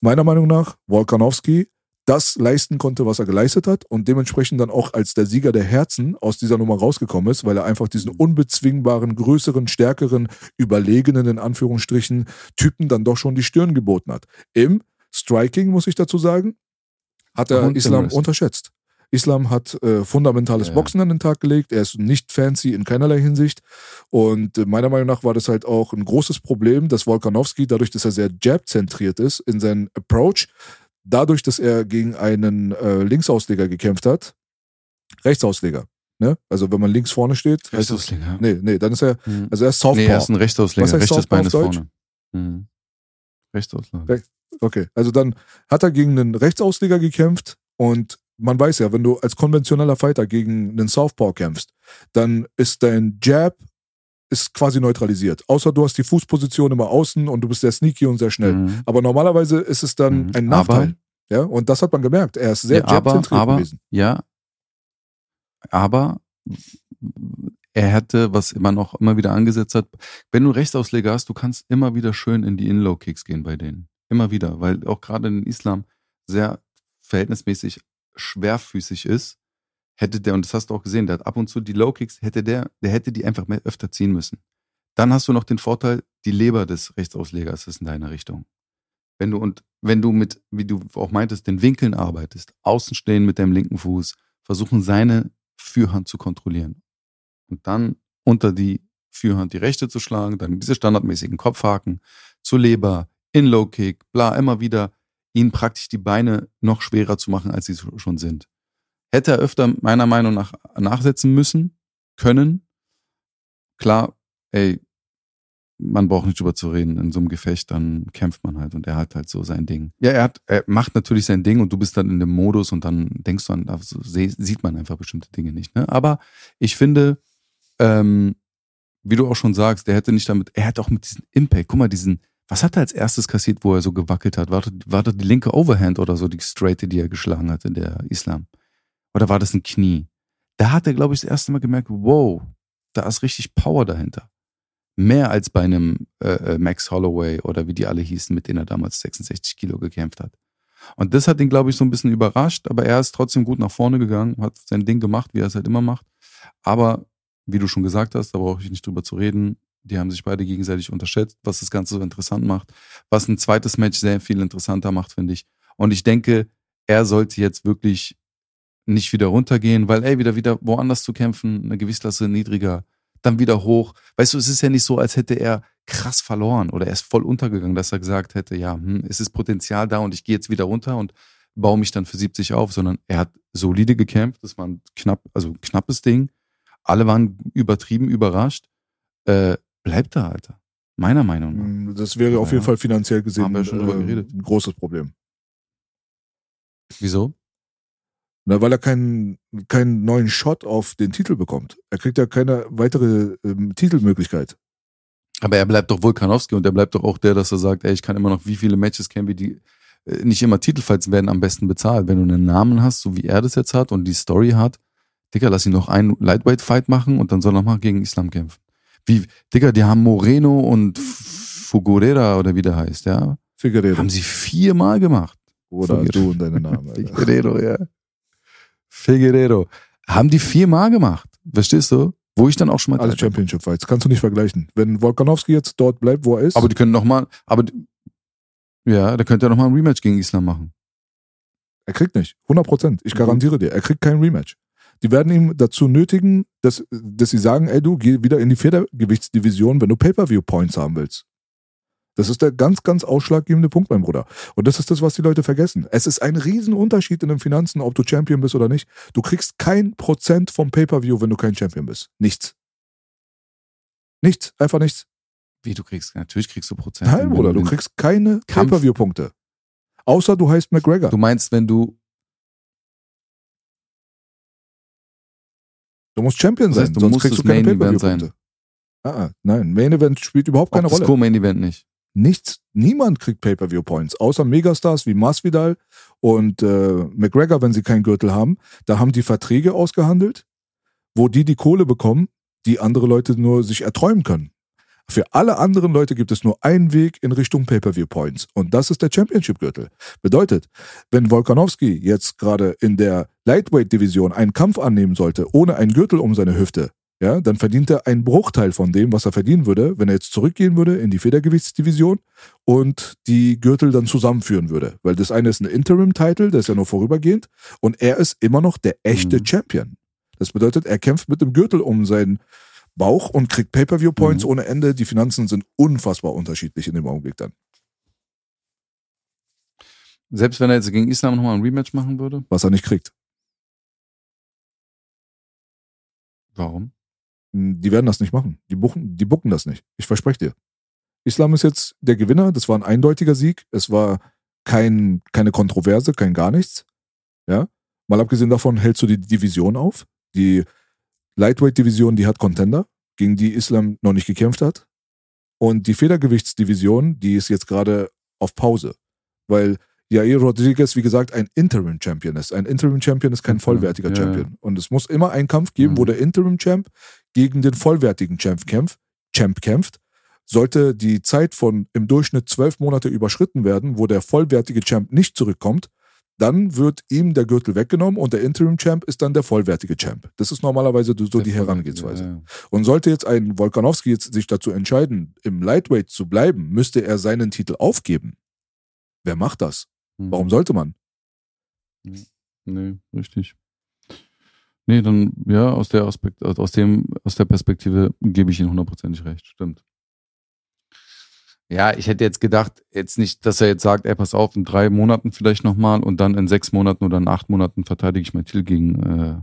meiner Meinung nach Volkanowski das leisten konnte, was er geleistet hat und dementsprechend dann auch als der Sieger der Herzen aus dieser Nummer rausgekommen ist, weil er einfach diesen unbezwingbaren, größeren, stärkeren, überlegenen, in Anführungsstrichen, Typen dann doch schon die Stirn geboten hat. Im Striking, muss ich dazu sagen, hat er Und Islam unterschätzt. Islam hat äh, fundamentales Ja. Boxen an den Tag gelegt. Er ist nicht fancy in keinerlei Hinsicht. Und äh, meiner Meinung nach war das halt auch ein großes Problem, dass Volkanowski, dadurch, dass er sehr Jab-zentriert ist in seinem Approach, dadurch, dass er gegen einen äh, Linksausleger gekämpft hat, Rechtsausleger. Ne? Also wenn man links vorne steht, Rechtsausleger. nee, nee, dann ist er, Mhm. also er ist Southpaw. Nee, er ist ein Rechtsausleger. Was heißt Rechtes Southpaw Bein ist Deutsch? vorne. Mhm. Rechtsausleger. Recht- Okay, also dann hat er gegen einen Rechtsausleger gekämpft und man weiß ja, wenn du als konventioneller Fighter gegen einen Southpaw kämpfst, dann ist dein Jab ist quasi neutralisiert. Außer du hast die Fußposition immer außen und du bist sehr sneaky und sehr schnell. Mhm. Aber normalerweise ist es dann Mhm. ein Aber- Nachteil. ja, und das hat man gemerkt. Er ist sehr Ja, aber, jab-zentriert aber, gewesen. ja, aber er hätte, was immer noch immer wieder angesetzt hat, wenn du Rechtsausleger hast, du kannst immer wieder schön in die In-Low-Kicks gehen bei denen. Immer wieder, weil auch gerade in Islam sehr verhältnismäßig schwerfüßig ist, hätte der, und das hast du auch gesehen, der hat ab und zu die Low-Kicks, hätte der, der hätte die einfach mehr öfter ziehen müssen. Dann hast du noch den Vorteil, die Leber des Rechtsauslegers ist in deine Richtung. Wenn du und wenn du mit, wie du auch meintest, den Winkeln arbeitest, außen stehen mit deinem linken Fuß, versuchen seine Führhand zu kontrollieren und dann unter die Führhand die rechte zu schlagen, dann diese standardmäßigen Kopfhaken zur Leber, in Low Kick, bla, immer wieder ihn praktisch die Beine noch schwerer zu machen, als sie schon sind. Hätte er öfter meiner Meinung nach nachsetzen müssen, können. Klar, ey, man braucht nicht drüber zu reden. In so einem Gefecht, dann kämpft man halt und er hat halt so sein Ding. Ja, er hat, er macht natürlich sein Ding und du bist dann in dem Modus und dann denkst du an, also sieht man einfach bestimmte Dinge nicht. Ne? Aber ich finde, ähm, wie du auch schon sagst, der hätte nicht damit, er hat auch mit diesem Impact, guck mal, diesen, was hat er als erstes kassiert, wo er so gewackelt hat? War das, war das die linke Overhand oder so, die Straighte, die er geschlagen hat in der Islam? Oder war das ein Knie? Da hat er, glaube ich, das erste Mal gemerkt, wow, da ist richtig Power dahinter. Mehr als bei einem äh, äh, Max Holloway oder wie die alle hießen, mit denen er damals 66 Kilo gekämpft hat. Und das hat ihn, glaube ich, so ein bisschen überrascht, aber er ist trotzdem gut nach vorne gegangen, hat sein Ding gemacht, wie er es halt immer macht. Aber, wie du schon gesagt hast, da brauche ich nicht drüber zu reden, die haben sich beide gegenseitig unterschätzt, was das Ganze so interessant macht, was ein zweites Match sehr viel interessanter macht, finde ich. Und ich denke, er sollte jetzt wirklich nicht wieder runtergehen, weil, ey, wieder, wieder woanders zu kämpfen, eine Gewichtsklasse niedriger, dann wieder hoch. Weißt du, es ist ja nicht so, als hätte er krass verloren oder er ist voll untergegangen, dass er gesagt hätte, ja, hm, es ist Potenzial da und ich gehe jetzt wieder runter und baue mich dann für 70 auf, sondern er hat solide gekämpft, das war ein knapp, also ein knappes Ding. Alle waren übertrieben überrascht. Äh, bleibt da, Alter. Meiner Meinung nach. Mm, Das wäre auf Ja. jeden Fall finanziell gesehen Haben wir schon drüber äh, geredet. ein großes Problem. Wieso? Na, weil er keinen, keinen neuen Shot auf den Titel bekommt. Er kriegt ja keine weitere ähm, Titelmöglichkeit. Aber er bleibt doch Volkanowski und er bleibt doch auch der, dass er sagt, ey, ich kann immer noch, wie viele Matches kennen wir, die äh, nicht immer Titelfights werden am besten bezahlt. Wenn du einen Namen hast, so wie er das jetzt hat und die Story hat, Digga, lass ihn noch einen Lightweight-Fight machen und dann soll er noch mal gegen Islam kämpfen. Wie, Digga, die haben Moreno und Fugurera oder wie der heißt, ja. Figueredo. Haben sie viermal gemacht. Oder Figueredo. du und deine Namen. Alter. Figueredo, ja. Figueredo. Haben die viermal gemacht. Verstehst du? Wo ich dann auch schon mal. Alles Championship Fights. Kannst du nicht vergleichen. Wenn Volkanowski jetzt dort bleibt, wo er ist, Aber die können noch mal, aber ja, da könnte er noch mal ein Rematch gegen Islam machen. Er kriegt nicht. 100 Prozent. Ich Mhm. garantiere dir. Er kriegt kein Rematch. Die werden ihm dazu nötigen, dass, dass sie sagen, ey, du geh wieder in die Federgewichtsdivision, wenn du Pay-Per-View-Points haben willst. Das ist der ganz, ganz ausschlaggebende Punkt, mein Bruder. Und das ist das, was die Leute vergessen. Es ist ein Riesenunterschied in den Finanzen, ob du Champion bist oder nicht. Du kriegst kein Prozent vom Pay-Per-View, wenn du kein Champion bist. Nichts. Nichts. Einfach nichts. Wie du kriegst, natürlich kriegst du Prozent. Nein, Bruder, du kriegst keine Pay-Per-View-Punkte. Außer du heißt McGregor. Du meinst, wenn du, Du musst Champion Das sein, heißt, du sonst musst kriegst du das keine Main Event Pay-Per-View-Punkte. Ah, ah, nein, Main Event spielt überhaupt auch keine das Rolle. Co-Main Event nicht. Nichts, niemand kriegt Pay-Per-View-Points, außer Megastars wie Masvidal und äh, McGregor, wenn sie keinen Gürtel haben. Da haben die Verträge ausgehandelt, wo die die Kohle bekommen, die andere Leute nur sich erträumen können. Für alle anderen Leute gibt es nur einen Weg in Richtung Pay-Per-View-Points und das ist der Championship-Gürtel. Bedeutet, wenn Volkanovski jetzt gerade in der Lightweight-Division einen Kampf annehmen sollte, ohne einen Gürtel um seine Hüfte, ja, dann verdient er einen Bruchteil von dem, was er verdienen würde, wenn er jetzt zurückgehen würde in die Federgewichtsdivision und die Gürtel dann zusammenführen würde. Weil das eine ist ein Interim-Title, der ist ja nur vorübergehend und er ist immer noch der echte Mhm. Champion. Das bedeutet, er kämpft mit dem Gürtel um seinen Bauch und kriegt Pay-Per-View-Points Mhm. ohne Ende. Die Finanzen sind unfassbar unterschiedlich in dem Augenblick dann. Selbst wenn er jetzt gegen Islam nochmal ein Rematch machen würde? Was er nicht kriegt. Warum? Die werden das nicht machen. Die buchen, die bucken das nicht. Ich verspreche dir. Islam ist jetzt der Gewinner. Das war ein eindeutiger Sieg. Es war kein, keine Kontroverse, kein gar nichts. Ja. Mal abgesehen davon hältst du die Division auf. Die Lightweight-Division, die hat Contender, gegen die Islam noch nicht gekämpft hat. Und die Federgewichtsdivision, die ist jetzt gerade auf Pause. Weil Jair Rodriguez, wie gesagt, ein Interim-Champion ist. Ein Interim-Champion ist kein vollwertiger ja, Champion. Und es muss immer einen Kampf geben, wo Mhm. der Interim-Champ gegen den vollwertigen Champ kämpft. Champ kämpft. Sollte die Zeit von im Durchschnitt zwölf Monate überschritten werden, wo der vollwertige Champ nicht zurückkommt, dann wird ihm der Gürtel weggenommen und der Interim-Champ ist dann der vollwertige Champ. Das ist normalerweise so die Herangehensweise. Ja. Und sollte jetzt ein Volkanowski jetzt sich dazu entscheiden, im Lightweight zu bleiben, müsste er seinen Titel aufgeben. Wer macht das? Mhm. Warum sollte man? Nee, richtig. Nee, dann, ja, aus der Aspekt, aus dem, aus der Perspektive gebe ich Ihnen hundertprozentig recht. Stimmt. Ja, ich hätte jetzt gedacht, jetzt nicht, dass er jetzt sagt, ey, pass auf, in drei Monaten vielleicht nochmal und dann in sechs Monaten oder in acht Monaten verteidige ich meinen Titel gegen äh,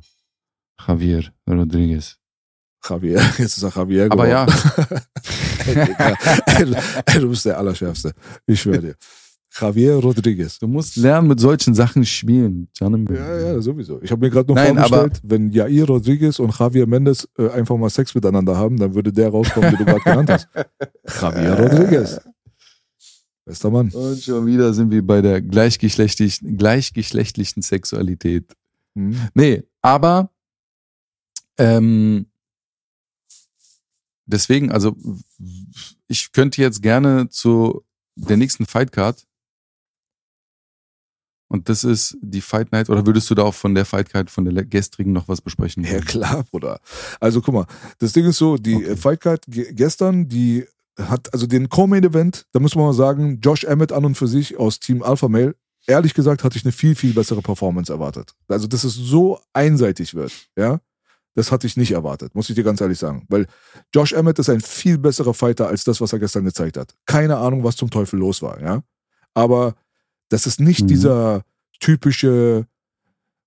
Javier Rodriguez. Javier, <laughs> jetzt ist er Javier Aber geworden. ja, <laughs> ey, du, <laughs> ey, du bist der Allerschärfste. Ich schwöre dir. Javier Rodriguez. du musst lernen, mit solchen Sachen spielen. Gianni. Ja, ja, sowieso. Ich habe mir gerade nur Nein, vorgestellt, wenn Jair Rodriguez und Javier Mendes äh, einfach mal Sex miteinander haben, dann würde der rauskommen, den du gerade genannt hast. <laughs> Javier Rodriguez. Bester Mann. Und schon wieder sind wir bei der gleichgeschlechtlichen, gleichgeschlechtlichen Sexualität. Hm. Nee, aber ähm, deswegen, also ich könnte jetzt gerne zu der nächsten Fightcard und das ist die Fight Night oder würdest du da auch von der Fightcard von der gestrigen noch was besprechen? Ja, klar, Bruder. Also guck mal, das Ding ist so, die Okay. okay. Fightcard ge- gestern, die hat, also den Co-Main-Event, da muss man mal sagen, Josh Emmett an und für sich aus Team Alpha Male, ehrlich gesagt hatte ich eine viel, viel bessere Performance erwartet. Also, dass es so einseitig wird, ja, das hatte ich nicht erwartet, muss ich dir ganz ehrlich sagen. Weil Josh Emmett ist ein viel besserer Fighter als das, was er gestern gezeigt hat. Keine Ahnung, was zum Teufel los war, ja. Aber das ist nicht Mhm. dieser typische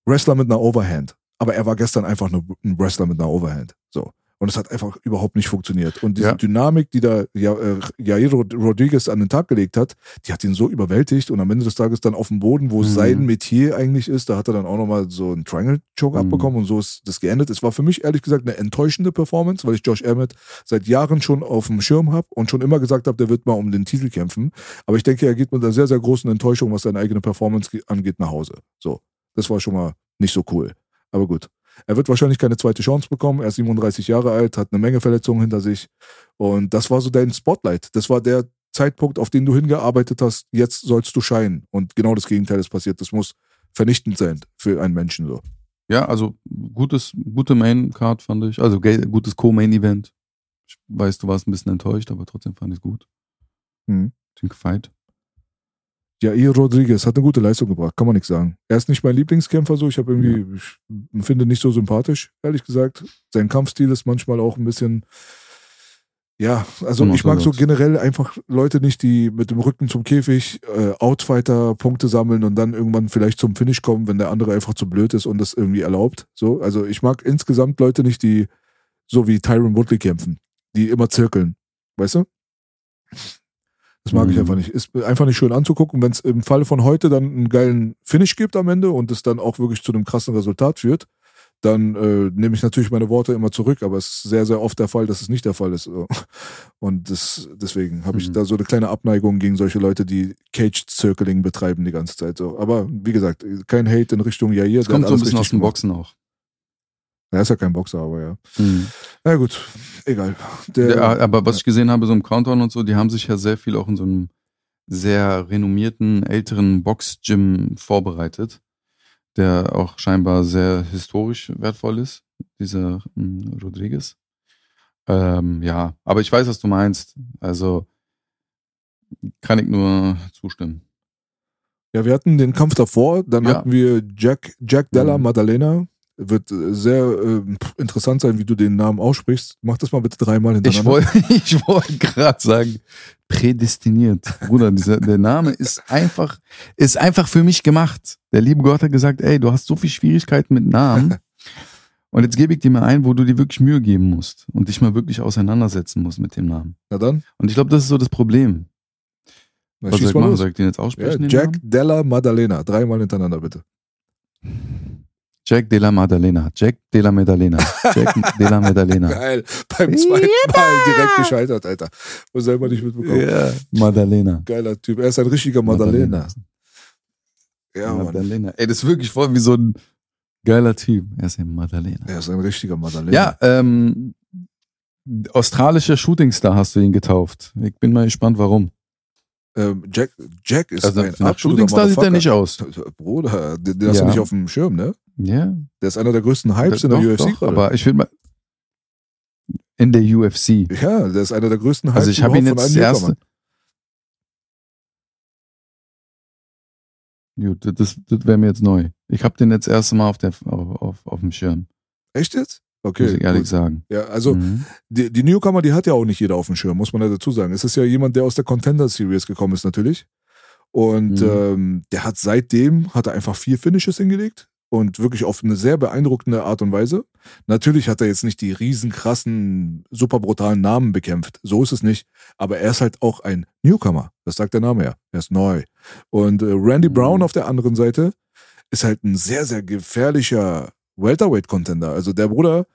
Wrestler mit einer Overhand. Aber er war gestern einfach nur ein Wrestler mit einer Overhand. So. Und es hat einfach überhaupt nicht funktioniert. Und diese Ja. Dynamik, die da äh, Jair Rod- Rodriguez an den Tag gelegt hat, die hat ihn so überwältigt. Und am Ende des Tages dann auf dem Boden, wo Mhm. sein Metier eigentlich ist, da hat er dann auch nochmal so einen Triangle-Choke Mhm. abbekommen und so ist das geendet. Es war für mich ehrlich gesagt eine enttäuschende Performance, weil ich Josh Emmett seit Jahren schon auf dem Schirm habe und schon immer gesagt habe, der wird mal um den Titel kämpfen. Aber ich denke, er geht mit einer sehr, sehr großen Enttäuschung, was seine eigene Performance ge- angeht, nach Hause. So, das war schon mal nicht so cool. Aber gut. Er wird wahrscheinlich keine zweite Chance bekommen. Er ist 37 Jahre alt, hat eine Menge Verletzungen hinter sich. Und das war so dein Spotlight. Das war der Zeitpunkt, auf den du hingearbeitet hast. Jetzt sollst du scheinen. Und genau das Gegenteil ist passiert. Das muss vernichtend sein für einen Menschen so. Ja, also gutes, gute Main Card fand ich. Also gutes Co-Main Event. Ich weiß, du warst ein bisschen enttäuscht, aber trotzdem fand ich es gut. Mhm. Den Fight. Jair Rodriguez hat eine gute Leistung gebracht, kann man nichts sagen. Er ist nicht mein Lieblingskämpfer so, ich habe irgendwie, ich finde ihn nicht so sympathisch, ehrlich gesagt. Sein Kampfstil ist manchmal auch ein bisschen, ja, also ich mag so generell einfach Leute nicht, die mit dem Rücken zum Käfig äh, Outfighter Punkte sammeln und dann irgendwann vielleicht zum Finish kommen, wenn der andere einfach zu blöd ist und das irgendwie erlaubt. So, also ich mag insgesamt Leute nicht, die so wie Tyron Woodley kämpfen, die immer zirkeln, weißt du? Das mag mhm. ich einfach nicht. Ist einfach nicht schön anzugucken. Wenn es im Falle von heute dann einen geilen Finish gibt am Ende und es dann auch wirklich zu einem krassen Resultat führt, dann äh, nehme ich natürlich meine Worte immer zurück, aber es ist sehr, sehr oft der Fall, dass es nicht der Fall ist. <laughs> Und das, deswegen habe ich mhm. da so eine kleine Abneigung gegen solche Leute, die Cage Circling betreiben die ganze Zeit. So. Aber wie gesagt, kein Hate in Richtung Jair. Das kommt so ein bisschen aus dem Boxen auch. Er ist ja kein Boxer, aber ja. Mhm. Na gut, egal. Der, Der, aber was ich gesehen habe, so im Countdown und so, die haben sich ja sehr viel auch in so einem sehr renommierten, älteren Box-Gym vorbereitet, der auch scheinbar sehr historisch wertvoll ist, dieser hm, Rodriguez. Ähm, ja, aber ich weiß, was du meinst. Also kann ich nur zustimmen. Ja, wir hatten den Kampf davor, dann ja. hatten wir Jack, Jack Della mhm. Maddalena wird äh, sehr äh, interessant sein, wie du den Namen aussprichst. Mach das mal bitte dreimal hintereinander. <laughs> Ich wollte wollt gerade sagen, prädestiniert. Bruder, dieser, der Name ist einfach, ist einfach für mich gemacht. Der liebe Gott hat gesagt, ey, du hast so viel Schwierigkeiten mit Namen. Und jetzt gebe ich dir mal ein, wo du dir wirklich Mühe geben musst und dich mal wirklich auseinandersetzen musst mit dem Namen. Na dann. Und ich glaube, das ist so das Problem. Na, Was soll ich machen? Soll ich den jetzt aussprechen? Ja, Jack Della Maddalena. Dreimal hintereinander, bitte. Jack de la Maddalena. Jack de la Maddalena. Jack de la Maddalena. <laughs> Geil. Beim zweiten yeah. Mal direkt gescheitert, Alter. Wo selber nicht mitbekommen. Ja, yeah. Maddalena. Geiler Typ. Er ist ein richtiger Maddalena. Ja, Maddalena. Mann. Ey, das ist wirklich voll wie so ein geiler Typ. Er ist ein Maddalena. Er ist ein richtiger Maddalena. Ja, ähm, australischer Shootingstar hast du ihn getauft. Ich bin mal gespannt, warum. Ähm, Jack, Jack ist also, ein Shootingstar sieht er nicht aus. Bruder, den, den hast ja. du nicht auf dem Schirm, ne? Ja. Der ist einer der größten Hypes das in der doch, UFC doch, Aber ich will mal. In der UFC. Ja, der ist einer der größten Hypes. Also ich habe ihn jetzt das erste. Gut, das, das wäre mir jetzt neu. Ich habe den jetzt das erste Mal auf, der, auf, auf, auf dem Schirm. Echt jetzt? Okay. Muss ich ehrlich gut. sagen. Ja, also mhm. die, die Newcomer, die hat ja auch nicht jeder auf dem Schirm, muss man ja dazu sagen. Es ist ja jemand, der aus der Contender Series gekommen ist, natürlich. Und mhm. ähm, der hat seitdem, hat er einfach vier Finishes hingelegt und wirklich auf eine sehr beeindruckende Art und Weise. Natürlich hat er jetzt nicht die riesen krassen, super brutalen Namen bekämpft. So ist es nicht. Aber er ist halt auch ein Newcomer. Das sagt der Name ja. Er ist neu. Und äh, Randy mhm. Brown auf der anderen Seite ist halt ein sehr, sehr gefährlicher Welterweight-Contender. Also der Bruder,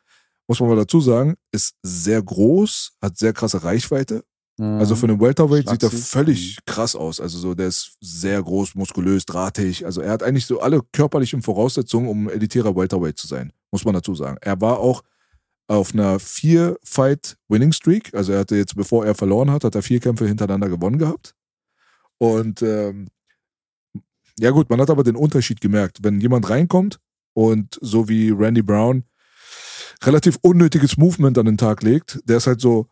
muss man mal dazu sagen, ist sehr groß, hat sehr krasse Reichweite also für einen Welterweight sieht er völlig mhm. krass aus. Also so, der ist sehr groß, muskulös, drahtig. Also er hat eigentlich so alle körperlichen Voraussetzungen, um elitärer Welterweight zu sein, muss man dazu sagen. Er war auch auf einer Vier-Fight-Winning-Streak. Also er hatte jetzt, bevor er verloren hat, hat er vier Kämpfe hintereinander gewonnen gehabt. Und ähm, ja gut, man hat aber den Unterschied gemerkt. Wenn jemand reinkommt und so wie Randy Brown relativ unnötiges Movement an den Tag legt, der ist halt so,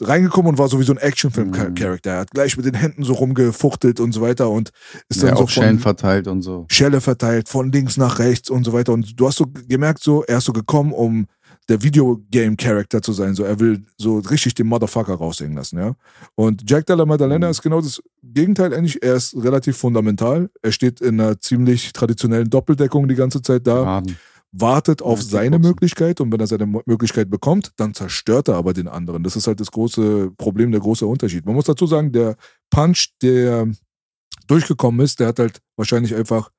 reingekommen und war sowieso ein Actionfilm-Charakter. Er hat gleich mit den Händen so rumgefuchtelt und so weiter und ist ja, dann so Schellen verteilt und so. Schelle verteilt, von links nach rechts und so weiter. Und du hast so gemerkt, so, er ist so gekommen, um der Videogame-Charakter zu sein. So, er will so richtig den Motherfucker raushängen lassen, ja. Und Jack Della Maddalena mhm. ist genau das Gegenteil eigentlich. Er ist relativ fundamental. Er steht in einer ziemlich traditionellen Doppeldeckung die ganze Zeit da. Graden wartet auf ja, seine Möglichkeit und wenn er seine Möglichkeit bekommt, dann zerstört er aber den anderen. Das ist halt das große Problem, der große Unterschied. Man muss dazu sagen, der Punch, der durchgekommen ist, der hat halt wahrscheinlich einfach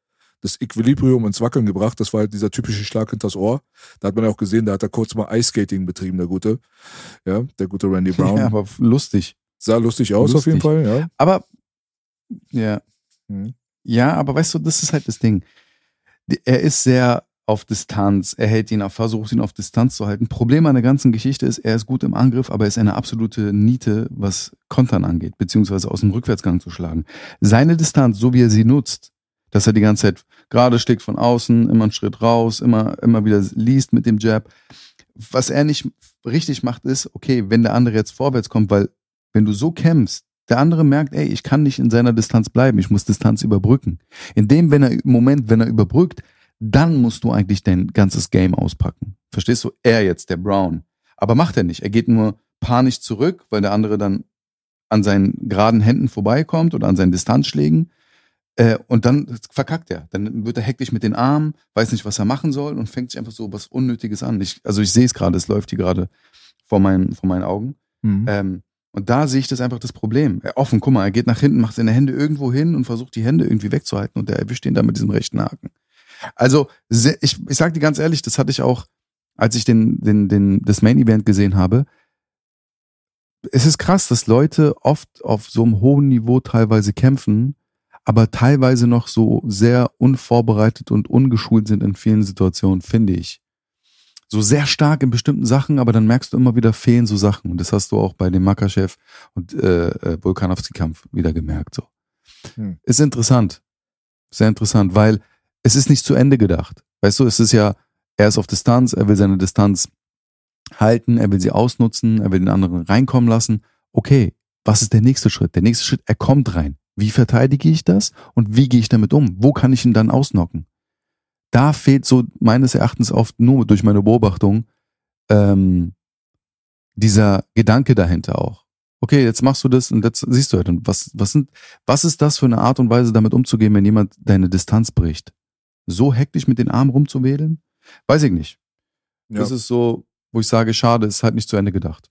das Equilibrium ins Wackeln gebracht. Das war halt dieser typische Schlag hinters Ohr. Da hat man ja auch gesehen, da hat er kurz mal Ice Skating betrieben, der gute. Ja, der gute Randy <laughs> Brown. Ja, aber lustig. Sah lustig aus lustig. auf jeden Fall, ja. Aber, ja. Hm. Ja, aber weißt du, das ist halt das Ding. Er ist sehr auf Distanz. Er hält ihn, versucht ihn auf Distanz zu halten. Problem an der ganzen Geschichte ist, er ist gut im Angriff, aber er ist eine absolute Niete, was Kontern angeht, beziehungsweise aus dem Rückwärtsgang zu schlagen. Seine Distanz, so wie er sie nutzt, dass er die ganze Zeit gerade steckt von außen, immer einen Schritt raus, immer, immer wieder liest mit dem Jab. Was er nicht richtig macht, ist, okay, wenn der andere jetzt vorwärts kommt, weil wenn du so kämpfst, Der andere merkt, ey, ich kann nicht in seiner Distanz bleiben, ich muss Distanz überbrücken. In dem wenn er, im Moment, wenn er überbrückt, dann musst du eigentlich dein ganzes Game auspacken. Verstehst du? Er jetzt, der Brown. Aber macht er nicht. Er geht nur panisch zurück, weil der andere dann an seinen geraden Händen vorbeikommt oder an seinen Distanzschlägen. Äh, und dann verkackt er. Dann wird er hektisch mit den Armen, weiß nicht, was er machen soll und fängt sich einfach so was Unnötiges an. Ich, also ich sehe es gerade, es läuft hier gerade vor meinen, vor meinen Augen. Mhm. Ähm, und da sehe ich das einfach das Problem. Er offen, guck mal, er geht nach hinten, macht seine Hände irgendwo hin und versucht die Hände irgendwie wegzuhalten und der erwischt ihn dann mit diesem rechten Haken. Also, ich, ich sag dir ganz ehrlich, das hatte ich auch, als ich den, den, den, das Main Event gesehen habe. Es ist krass, dass Leute oft auf so einem hohen Niveau teilweise kämpfen, aber teilweise noch so sehr unvorbereitet und ungeschult sind in vielen Situationen, finde ich. So sehr stark in bestimmten Sachen, aber dann merkst du immer wieder fehlen so Sachen. Und das hast du auch bei dem Makachev und äh, äh, Volkanovski-Kampf wieder gemerkt. So. Hm. Ist interessant. Sehr interessant, weil es ist nicht zu Ende gedacht. Weißt du, es ist ja, er ist auf Distanz, er will seine Distanz halten, er will sie ausnutzen, er will den anderen reinkommen lassen. Okay, was ist der nächste Schritt? Der nächste Schritt, er kommt rein. Wie verteidige ich das und wie gehe ich damit um? Wo kann ich ihn dann ausnocken? Da fehlt so meines Erachtens oft nur durch meine Beobachtung ähm, dieser Gedanke dahinter auch. Okay, jetzt machst du das und jetzt siehst du halt, was, was, sind, was ist das für eine Art und Weise, damit umzugehen, wenn jemand deine Distanz bricht? So hektisch mit den Armen rumzuwedeln? Weiß ich nicht. Ja. Das ist so, wo ich sage, schade, ist halt nicht zu Ende gedacht.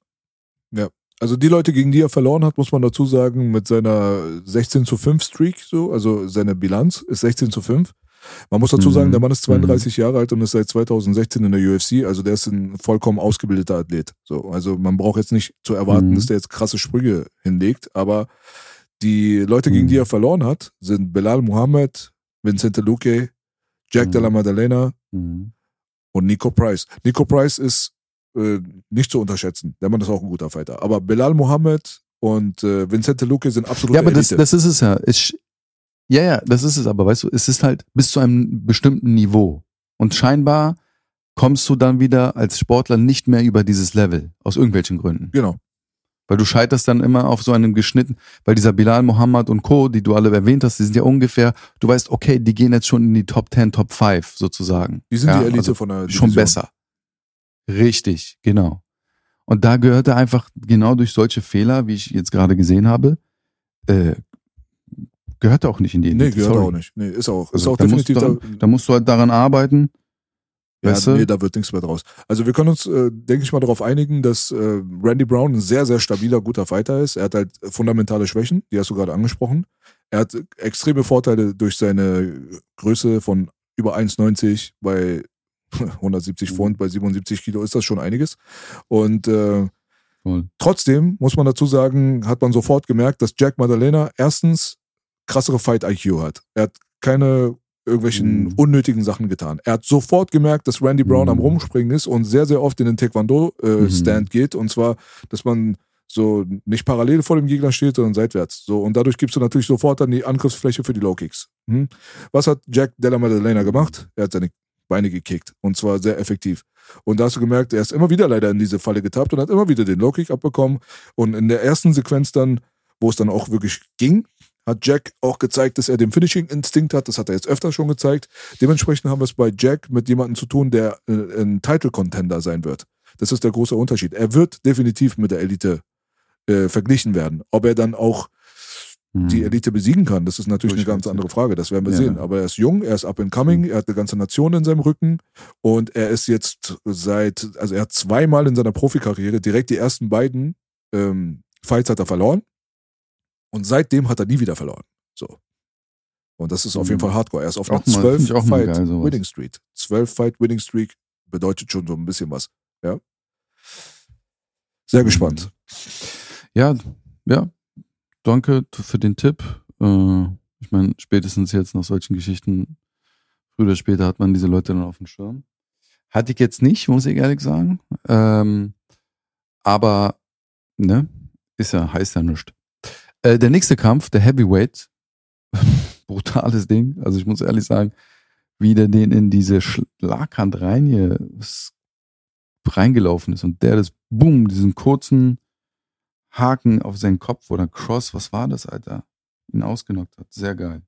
Ja. Also die Leute, gegen die er verloren hat, muss man dazu sagen, mit seiner 16 zu 5 Streak, so, also seine Bilanz ist 16 zu 5. Man muss dazu sagen, mhm. der Mann ist 32 mhm. Jahre alt und ist seit 2016 in der UFC, also der ist ein vollkommen ausgebildeter Athlet. So, also man braucht jetzt nicht zu erwarten, mhm. dass der jetzt krasse Sprünge hinlegt, aber die Leute, gegen die mhm. er verloren hat, sind Belal Muhammad, Vincente Luque, Jack mhm. Della Maddalena mhm. und Nico Price. Nico Price ist äh, nicht zu unterschätzen. Der Mann ist auch ein guter Fighter. Aber Belal Mohammed und äh, Vincente Luque sind absolut Ja, aber das, das ist es ja. Ich, ja, ja, das ist es aber. Weißt du, es ist halt bis zu einem bestimmten Niveau. Und scheinbar kommst du dann wieder als Sportler nicht mehr über dieses Level. Aus irgendwelchen Gründen. Genau. Weil du scheiterst dann immer auf so einem geschnitten, weil dieser Bilal Mohammed und Co., die du alle erwähnt hast, die sind ja ungefähr, du weißt, okay, die gehen jetzt schon in die Top 10, Top 5 sozusagen. Die sind ja, die Elite also von der Division. Schon besser. Richtig, genau. Und da gehört er einfach genau durch solche Fehler, wie ich jetzt gerade gesehen habe, äh, gehört er auch nicht in die Elite. Nee, gehört Sorry. auch nicht. Nee, ist auch, ist also, auch da definitiv. Musst du, da, da musst du halt daran arbeiten, weißt du? nee, da wird nichts mehr draus. Also wir können uns, äh, denke ich mal, darauf einigen, dass äh, Randy Brown ein sehr, sehr stabiler, guter Fighter ist. Er hat halt fundamentale Schwächen, die hast du gerade angesprochen. Er hat extreme Vorteile durch seine Größe von über 1,90 bei <laughs> 170 mhm. Pfund, bei 77 Kilo ist das schon einiges. Und äh, cool. trotzdem muss man dazu sagen, hat man sofort gemerkt, dass Jack Madalena erstens krassere Fight-IQ hat. Er hat keine irgendwelchen mhm. unnötigen Sachen getan. Er hat sofort gemerkt, dass Randy Brown mhm. am Rumspringen ist und sehr, sehr oft in den Taekwondo-Stand äh, mhm. geht. Und zwar, dass man so nicht parallel vor dem Gegner steht, sondern seitwärts. So, und dadurch gibst du natürlich sofort dann die Angriffsfläche für die Low Kicks. Hm? Was hat Jack Della Maddalena gemacht? Er hat seine Beine gekickt. Und zwar sehr effektiv. Und da hast du gemerkt, er ist immer wieder leider in diese Falle getappt und hat immer wieder den Low Kick abbekommen. Und in der ersten Sequenz dann, wo es dann auch wirklich ging, hat Jack auch gezeigt, dass er den Finishing-Instinkt hat. Das hat er jetzt öfter schon gezeigt. Dementsprechend haben wir es bei Jack mit jemandem zu tun, der äh, ein Title-Contender sein wird. Das ist der große Unterschied. Er wird definitiv mit der Elite äh, verglichen werden. Ob er dann auch hm. die Elite besiegen kann, das ist natürlich eine ganz andere Frage. Das werden wir ja. sehen. Aber er ist jung, er ist up and coming, hm. er hat eine ganze Nation in seinem Rücken und er ist jetzt seit, also er hat zweimal in seiner Profikarriere direkt die ersten beiden ähm, Fights hat er verloren. Und seitdem hat er nie wieder verloren. So. Und das ist auf jeden mhm. Fall Hardcore. Er ist auf einer 12 Fight geil, Winning Streak. 12 Fight Winning Streak bedeutet schon so ein bisschen was. Ja. Sehr mhm. gespannt. Ja, ja. Danke für den Tipp. Äh, ich meine, spätestens jetzt nach solchen Geschichten, früher oder später hat man diese Leute dann auf dem Schirm. Hatte ich jetzt nicht, muss ich ehrlich sagen. Ähm, aber, ne, ist ja, heißt ja nichts. Äh, der nächste Kampf, der Heavyweight, <laughs> brutales Ding. Also ich muss ehrlich sagen, wie der den in diese Schlaghand rein hier reingelaufen ist und der das, boom, diesen kurzen Haken auf seinen Kopf oder Cross, was war das, Alter? Ihn ausgenockt hat. Sehr geil.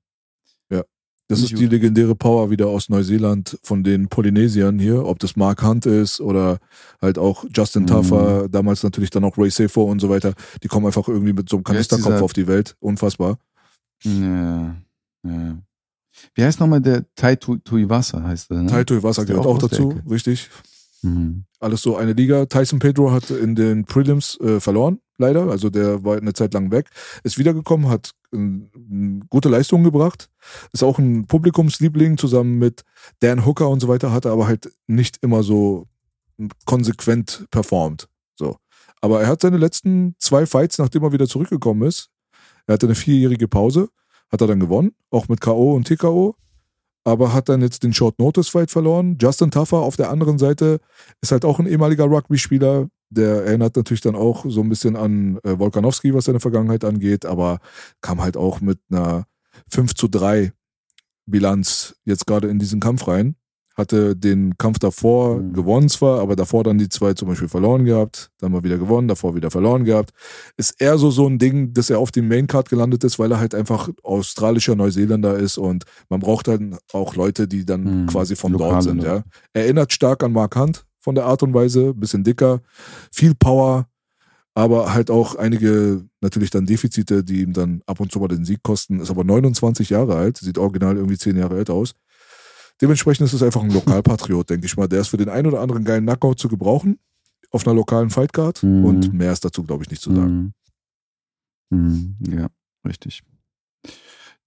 Das ist die legendäre Power wieder aus Neuseeland von den Polynesiern hier, ob das Mark Hunt ist oder halt auch Justin Mhm. Taffer, damals natürlich dann auch Ray Safo und so weiter. Die kommen einfach irgendwie mit so einem Kanisterkopf auf die Welt. Unfassbar. Ja, ja. Wie heißt nochmal der Tai Tu- Tuivasa heißt der, ne? Ist der gehört auch auch dazu, richtig. Mhm. Alles so eine Liga. Tyson Pedro hat in den Prelims äh, verloren, leider. Also der war eine Zeit lang weg. Ist wiedergekommen, hat ähm, gute Leistungen gebracht. Ist auch ein Publikumsliebling zusammen mit Dan Hooker und so weiter, hat er aber halt nicht immer so konsequent performt. So. Aber er hat seine letzten zwei Fights, nachdem er wieder zurückgekommen ist, er hatte eine vierjährige Pause, hat er dann gewonnen, auch mit K.O. und TKO, aber hat dann jetzt den Short Notice Fight verloren. Justin Taffer auf der anderen Seite ist halt auch ein ehemaliger Rugby-Spieler. Der erinnert natürlich dann auch so ein bisschen an äh, Volkanowski, was seine Vergangenheit angeht, aber kam halt auch mit einer 5 zu 3 Bilanz jetzt gerade in diesen Kampf rein. Hatte den Kampf davor Mhm. gewonnen zwar, aber davor dann die zwei zum Beispiel verloren gehabt, dann mal wieder gewonnen, davor wieder verloren gehabt. Ist eher so so ein Ding, dass er auf dem Maincard gelandet ist, weil er halt einfach australischer Neuseeländer ist und man braucht dann auch Leute, die dann Mhm. quasi von Lokale dort sind. Ja. Erinnert stark an Mark Hunt von der Art und Weise, bisschen dicker, viel Power, aber halt auch einige natürlich dann Defizite, die ihm dann ab und zu mal den Sieg kosten. Ist aber 29 Jahre alt, sieht original irgendwie 10 Jahre alt aus. Dementsprechend ist es einfach ein Lokalpatriot, denke ich mal. Der ist für den einen oder anderen geilen Knockout zu gebrauchen auf einer lokalen Fightcard Mhm. und mehr ist dazu, glaube ich, nicht zu sagen. Mhm. Mhm. Ja, richtig.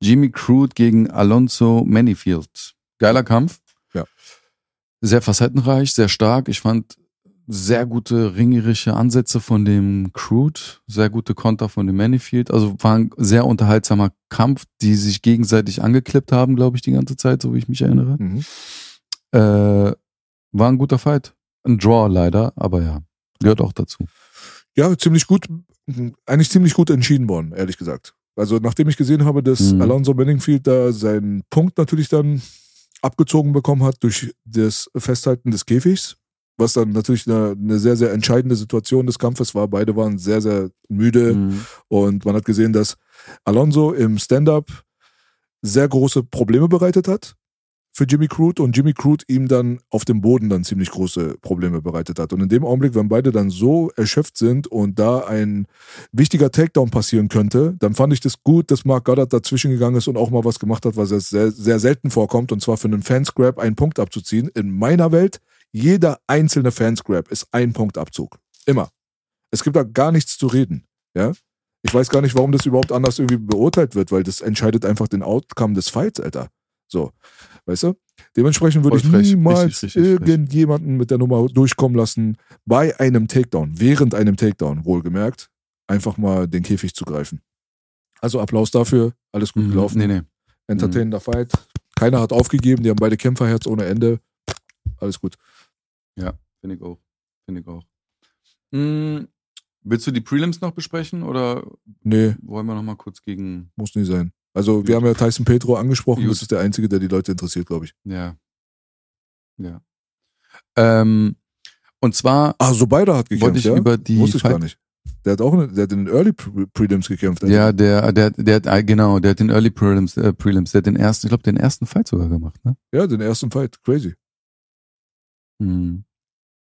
Jimmy Crude gegen Alonso Manifield. Geiler Kampf. Ja. Sehr facettenreich, sehr stark. Ich fand sehr gute ringerische Ansätze von dem Crude, sehr gute Konter von dem Manifield. Also war ein sehr unterhaltsamer Kampf, die sich gegenseitig angeklippt haben, glaube ich, die ganze Zeit, so wie ich mich erinnere. Mhm. Äh, war ein guter Fight. Ein Draw leider, aber ja, gehört auch dazu. Ja, ziemlich gut, eigentlich ziemlich gut entschieden worden, ehrlich gesagt. Also nachdem ich gesehen habe, dass Mhm. Alonso Benningfield da seinen Punkt natürlich dann abgezogen bekommen hat durch das Festhalten des Käfigs, was dann natürlich eine, eine sehr, sehr entscheidende Situation des Kampfes war. Beide waren sehr, sehr müde Mhm. und man hat gesehen, dass Alonso im Stand-up sehr große Probleme bereitet hat für Jimmy Crude und Jimmy Crude ihm dann auf dem Boden dann ziemlich große Probleme bereitet hat. Und in dem Augenblick, wenn beide dann so erschöpft sind und da ein wichtiger Takedown passieren könnte, dann fand ich das gut, dass Mark Goddard dazwischen gegangen ist und auch mal was gemacht hat, was sehr, sehr selten vorkommt, und zwar für einen Fanscrap einen Punkt abzuziehen. In meiner Welt, jeder einzelne Fanscrap ist ein Punktabzug. Immer. Es gibt da gar nichts zu reden. Ja? Ich weiß gar nicht, warum das überhaupt anders irgendwie beurteilt wird, weil das entscheidet einfach den Outcome des Fights, Alter. So, weißt du? Dementsprechend würde ich niemals richtig, richtig frech. irgendjemanden mit der Nummer durchkommen lassen, bei einem Takedown, während einem Takedown, wohlgemerkt, einfach mal den Käfig zu greifen. Also Applaus dafür, alles gut Mhm. gelaufen, Nee, nee. entertainender Fight. Keiner hat aufgegeben, die haben beide Kämpferherz ohne Ende. Alles gut. Finde ich auch. Finde ich auch. Hm, willst du die Prelims noch besprechen oder Nee, wollen wir noch mal kurz gegen. muss nie sein. Also Gut. wir haben ja Tyson Pedro angesprochen, Gut. das ist der Einzige, der die Leute interessiert, glaube ich. Ja. Ja. Ähm, und zwar Ah, so beide hat gekämpft, wollte ich ja? über die Wusste ich Fight- gar nicht. Der hat auch in, der hat in den Early Pre- Prelims gekämpft. also. Ja, der, der, der hat, äh, genau, der hat den Early Prelims, äh, Prelims, der hat den ersten, ich glaube, den ersten Fight sogar gemacht, ne? Ja, den ersten Fight. Crazy. Hm.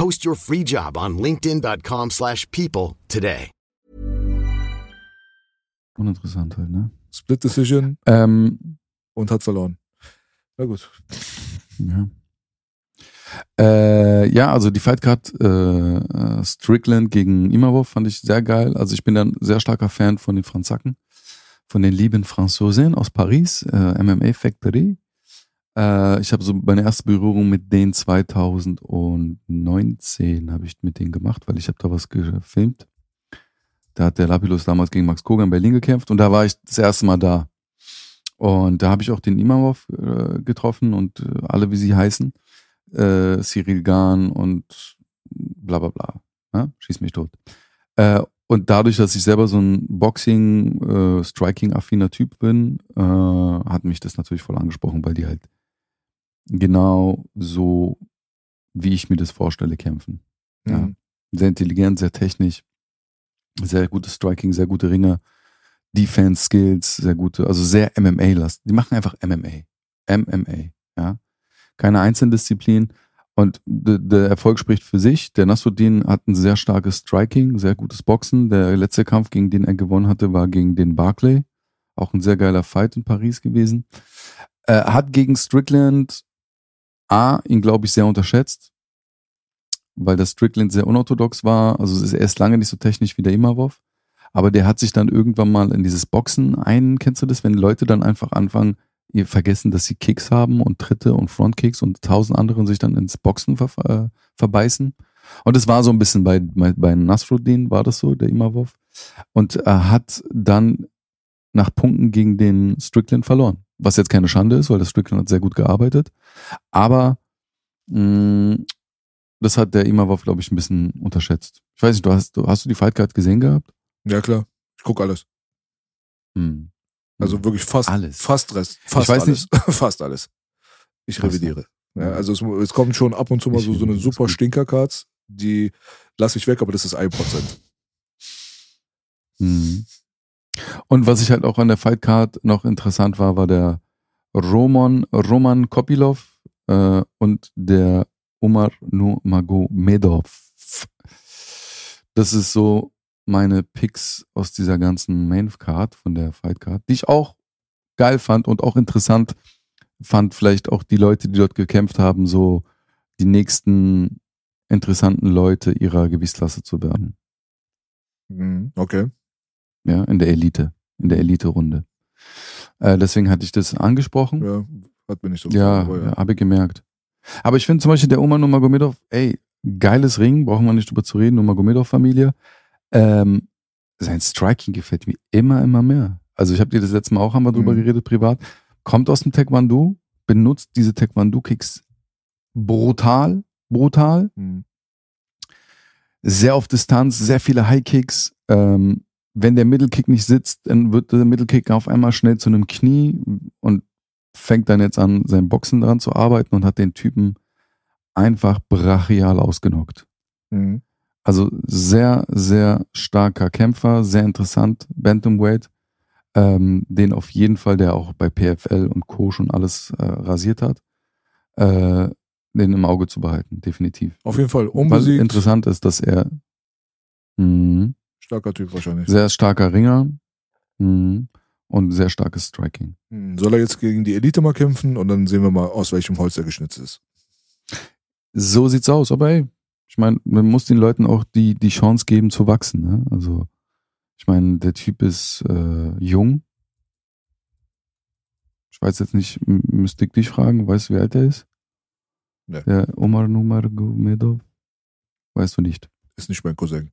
Post your free job on linkedin.com/people slash people today. Uninteressant halt, ne? Split Decision Ähm, und hat verloren. Na gut. Ja. Äh, ja, also die Fightcard äh, äh, Strickland gegen Imavov fand ich sehr geil. Also ich bin dann sehr starker Fan von den Franzaken, von den lieben Franzosen aus Paris, äh, MMA Factory. Äh, ich habe so meine erste Berührung mit denen 2019 habe ich mit denen gemacht, weil ich habe da was gefilmt. Da hat der Lapilus damals gegen Max Koga in Berlin gekämpft und da war ich das erste Mal da. Und da habe ich auch den Imamov äh, getroffen und äh, alle, wie sie heißen. Äh, Cyril Gahn und bla bla bla. Ja? Schieß mich tot. Äh, und dadurch, dass ich selber so ein Boxing, äh, Striking-affiner Typ bin, äh, hat mich das natürlich voll angesprochen, weil die halt genau so, wie ich mir das vorstelle, kämpfen. Ja. Mhm. Sehr intelligent, sehr technisch, sehr gutes Striking, sehr gute Ringer, Defense Skills, sehr gute, also sehr MMA-last. Die machen einfach MMA. MMA, ja. Keine Einzeldisziplin. Und der Erfolg spricht für sich. Der Nasruddin hat ein sehr starkes Striking, sehr gutes Boxen. Der letzte Kampf, gegen den er gewonnen hatte, war gegen den Barclay. Auch ein sehr geiler Fight in Paris gewesen. Er hat gegen Strickland A, ihn glaube ich sehr unterschätzt, weil der Strickland sehr unorthodox war. Also er ist lange nicht so technisch wie der Imavov. Aber der hat sich dann irgendwann mal in dieses Boxen ein, kennst du das, wenn Leute dann einfach anfangen, ihr vergessen, dass sie Kicks haben und Tritte und Frontkicks und tausend anderen sich dann ins Boxen ver äh, verbeißen. Und es war so ein bisschen bei, bei, bei Nasruddin war das so, der Imavov. Und er hat dann nach Punkten gegen den Strickland verloren. Was jetzt keine Schande ist, weil das Strickland hat sehr gut gearbeitet. Aber mh, das hat der Imavov, glaube ich, ein bisschen unterschätzt. Ich weiß nicht, du hast, du, hast du die Fightcard gesehen gehabt? Ja, klar. Ich gucke alles. Hm. Also wirklich fast Alles. Fast Rest. Fast weiß alles. <laughs> fast alles. Ich Fast revidiere. Ja, also es, es kommt schon ab und zu mal Ich so, so eine super. Stinkercards, die lasse ich weg, aber das ist ein Prozent. Mhm. Und was ich halt auch an der Fightcard noch interessant war, war der Roman, Roman Kopilov äh, und der Umar Nurmagomedov. Das ist so meine Picks aus dieser ganzen Main-Card von der Fightcard, die ich auch geil fand und auch interessant fand, vielleicht auch die Leute, die dort gekämpft haben, so die nächsten interessanten Leute ihrer Gewichtsklasse zu werden. Mhm, Okay. Ja, in der Elite, in der Elite-Runde. Äh, deswegen hatte ich das angesprochen. Ja, hat mir nicht so Ja, ja habe ich gemerkt. Aber ich finde zum Beispiel der Oma Nurmagomedov, ey, geiles Ring, brauchen wir nicht drüber zu reden, Nurmagomedov-Familie. Ähm, sein Striking gefällt mir immer, immer mehr. Also ich habe dir das letzte Mal auch wir drüber Mhm. geredet, privat. Kommt aus dem Taekwondo, benutzt diese Taekwondo-Kicks brutal, brutal. Mhm. sehr auf Distanz, sehr viele High Kicks. Ähm, wenn der Mittelkick nicht sitzt, dann wird der Mittelkick auf einmal schnell zu einem Knie und fängt dann jetzt an, sein Boxen dran zu arbeiten und hat den Typen einfach brachial ausgenockt. Mhm. Also sehr, sehr starker Kämpfer, sehr interessant, Bantamweight, ähm, den auf jeden Fall, der auch bei PFL und Co. schon alles äh, rasiert hat, äh, den im Auge zu behalten, definitiv. Auf jeden Fall Was unbesiegt. interessant ist, dass er mh, Starker Typ wahrscheinlich. sehr starker Ringer mh, und sehr starkes Striking. Mhm. Soll er jetzt gegen die Elite mal kämpfen und dann sehen wir mal, aus welchem Holz er geschnitzt ist. So sieht's aus. Aber ey, ich meine, man muss den Leuten auch die, die Chance geben zu wachsen. Ne? Also, ich meine, der Typ ist äh, jung. Ich weiß jetzt nicht, müsste ich dich fragen, weißt du, wie alt er ist? Nee. Der Omar Numargomedov? Weißt du nicht. Ist nicht mein Cousin.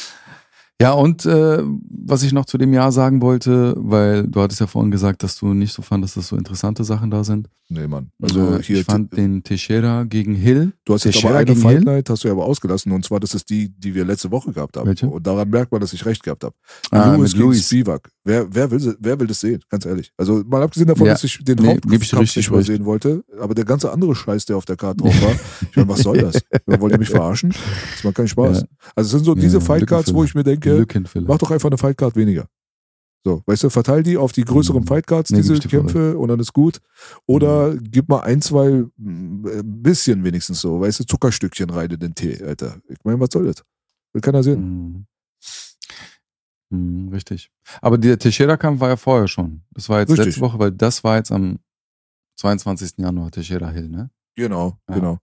Ja, und äh, was ich noch zu dem Jahr sagen wollte, weil du hattest ja vorhin gesagt, dass du nicht so fandest, dass so interessante Sachen da sind. Nee, Mann. Also äh, hier, ich fand den Teixeira gegen Hill. du hast jetzt Teixeira aber eine Fight Hill? Night, hast du ja aber ausgelassen. Und zwar, das ist die, die wir letzte Woche gehabt haben. Welche? Und daran merkt man, dass ich recht gehabt habe. Ah, Lewis gegen Luis. Spivak. Wer, wer, will, wer will das sehen? Ganz ehrlich. Also mal abgesehen davon, Ja. dass ich den Nee, Hauptkampf nicht mal recht. sehen wollte, aber der ganze andere Scheiß, der auf der Karte drauf war, <laughs> ich meine, was soll das? Wollt ihr mich verarschen? <laughs> Das macht keinen Spaß. Ja. Also es sind so Ja, diese Fightcards, wo Lückenfüller. ich mir denke, Lückenfüller. mach doch einfach eine Fightcard weniger. So, weißt du, verteil die auf die größeren Mhm. Fightcards, Nee, diese voll Kämpfe, und dann ist gut. Oder gib mal ein, zwei, ein bisschen wenigstens so, weißt du, Zuckerstückchen rein in den Tee, Alter. Ich meine, was soll das? Will keiner sehen. Mhm. Mhm, richtig. Aber der Teixeira-Kampf war ja vorher schon. Das war jetzt Richtig. letzte Woche, weil das war jetzt am 22. Januar Teixeira Hill, ne? Genau, Ja. genau.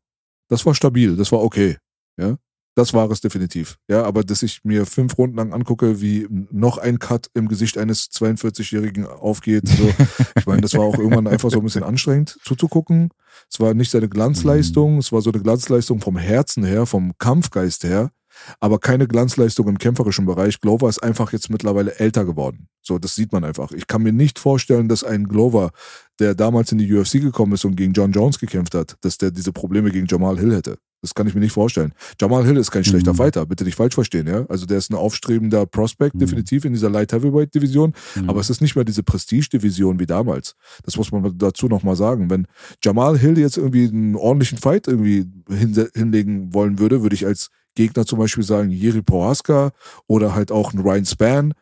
Das war stabil, das war okay. Ja. Das war es definitiv. Ja, aber dass ich mir fünf Runden lang angucke, wie noch ein Cut im Gesicht eines 42-Jährigen aufgeht. So. ich meine, das war auch irgendwann einfach so ein bisschen anstrengend zuzugucken. Es war nicht seine Glanzleistung, Mhm. es war so eine Glanzleistung vom Herzen her, vom Kampfgeist her, aber keine Glanzleistung im kämpferischen Bereich. Glover ist einfach jetzt mittlerweile älter geworden. So, das sieht man einfach. Ich kann mir nicht vorstellen, dass ein Glover, der damals in die UFC gekommen ist und gegen John Jones gekämpft hat, dass der diese Probleme gegen Jamal Hill hätte. Das kann ich mir nicht vorstellen. Jamal Hill ist kein schlechter Mhm. Fighter, bitte nicht falsch verstehen, ja. Also der ist ein aufstrebender Prospect, Mhm. definitiv in dieser Light Heavyweight Division, Mhm. aber es ist nicht mehr diese Prestige-Division wie damals. Das muss man dazu nochmal sagen. Wenn Jamal Hill jetzt irgendwie einen ordentlichen Fight irgendwie hin, hinlegen wollen würde, würde ich als Gegner zum Beispiel sagen, Jiri Prohaska oder halt auch ein Ryan Span.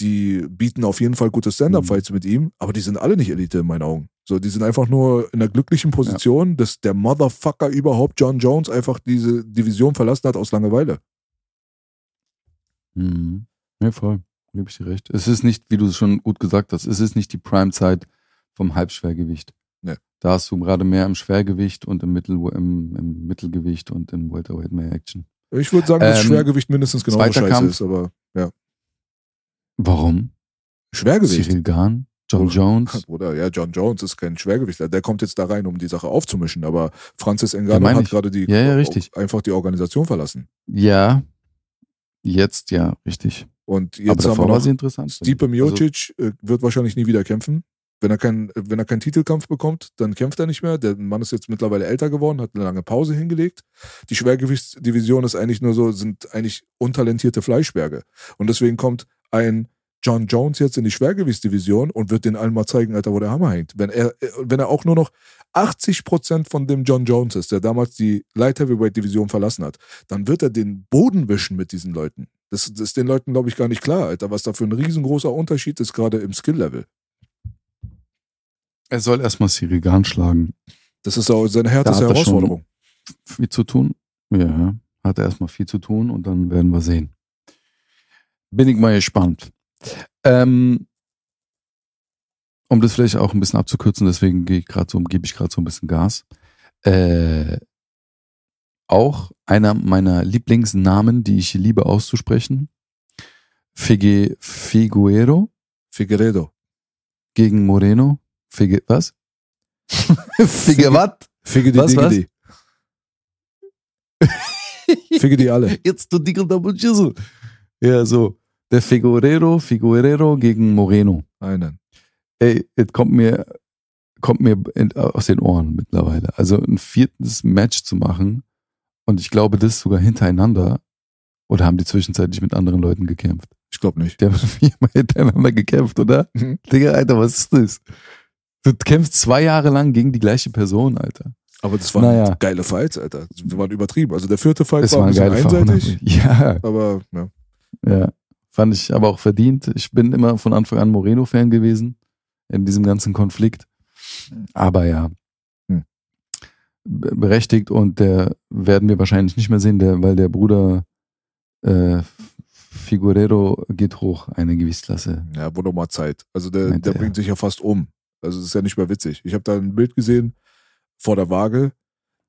Die bieten auf jeden Fall gute Stand-Up-Fights mit ihm, aber die sind alle nicht Elite in meinen Augen. So, die sind einfach nur in der glücklichen Position, dass der Motherfucker überhaupt John Jones einfach diese Division verlassen hat aus Langeweile. Mhm. Ja, voll. Gebe ich dir recht. Es ist nicht, wie du es schon gut gesagt hast, es ist nicht die Prime-Zeit vom Halbschwergewicht. Nee. Da hast du gerade mehr im Schwergewicht und im, Mittel, im, im Mittelgewicht und im Welterweight mehr Action. Ich würde sagen, dass Ähm, Schwergewicht mindestens genauso zweiter scheiße Kampf. ist, aber ja. Warum? Schwergewicht. Cyril Gahn, John Bruder. Jones. <laughs> Oder ja, John Jones ist kein Schwergewichtler. Der kommt jetzt da rein, um die Sache aufzumischen. Aber Francis Ja, Ngannou meine hat gerade die Ja, ja, einfach die Organisation verlassen. Ja, jetzt ja, richtig. Und Aber jetzt haben davor wir war noch sie interessant. Stipe Also, Miocic äh, wird wahrscheinlich nie wieder kämpfen. Wenn er, kein, wenn er keinen Titelkampf bekommt, dann kämpft er nicht mehr. Der Mann ist jetzt mittlerweile älter geworden, hat eine lange Pause hingelegt. Die Schwergewichtsdivision ist eigentlich nur so, sind eigentlich untalentierte Fleischberge. Und deswegen kommt ein John Jones jetzt in die Schwergewichtsdivision und wird den allen mal zeigen, Alter, wo der Hammer hängt. Wenn er, äh, wenn er auch nur noch 80% von dem John Jones ist, der damals die Light Heavyweight Division verlassen hat, dann wird er den Boden wischen mit diesen Leuten. Das, das ist den Leuten, glaube ich, gar nicht klar, Alter, was da für ein riesengroßer Unterschied ist, gerade im Skill-Level. er soll erstmal Cyril Gahn schlagen. Das ist auch seine härteste er Herausforderung. Viel zu tun? Ja, hat er erstmal viel zu tun und dann werden wir sehen. Bin ich mal gespannt. Ähm, um das vielleicht auch ein bisschen abzukürzen, deswegen gehe ich gerade so, gebe ich gerade so ein bisschen Gas. Äh, auch einer meiner Lieblingsnamen, die ich liebe auszusprechen. Fige, Figuero Figueredo. gegen Moreno. Fige, was? <laughs> Fige, was? Figge die Was, was? Figge die alle. Jetzt du Dickel Double Chisel. Ja, so. Der Figuerero, Figuerero gegen Moreno. Einen. Ey, es kommt mir, kommt mir in, aus den Ohren mittlerweile. Also ein viertes Match zu machen und ich glaube, das sogar hintereinander. Oder haben die zwischenzeitlich mit anderen Leuten gekämpft? Ich glaube nicht. Die haben <laughs> viermal hintereinander gekämpft, oder? Mhm. Digga, Alter, was ist das? Du kämpfst zwei Jahre lang gegen die gleiche Person, Alter. Aber das waren Naja. geile Fights, Alter. Die waren übertrieben. Also der vierte Fight Es war ein bisschen einseitig, <laughs> Ja, aber ja. Ja, fand ich aber auch verdient. Ich bin immer von Anfang an Moreno-Fan gewesen in diesem ganzen Konflikt. Aber ja, Hm. be- berechtigt und der werden wir wahrscheinlich nicht mehr sehen, der, weil der Bruder äh, Figueredo geht hoch, eine Gewichtsklasse. Ja, wurde mal Zeit. Also der, der er. bringt sich ja fast um. Also es ist ja nicht mehr witzig. Ich habe da ein Bild gesehen vor der Waage.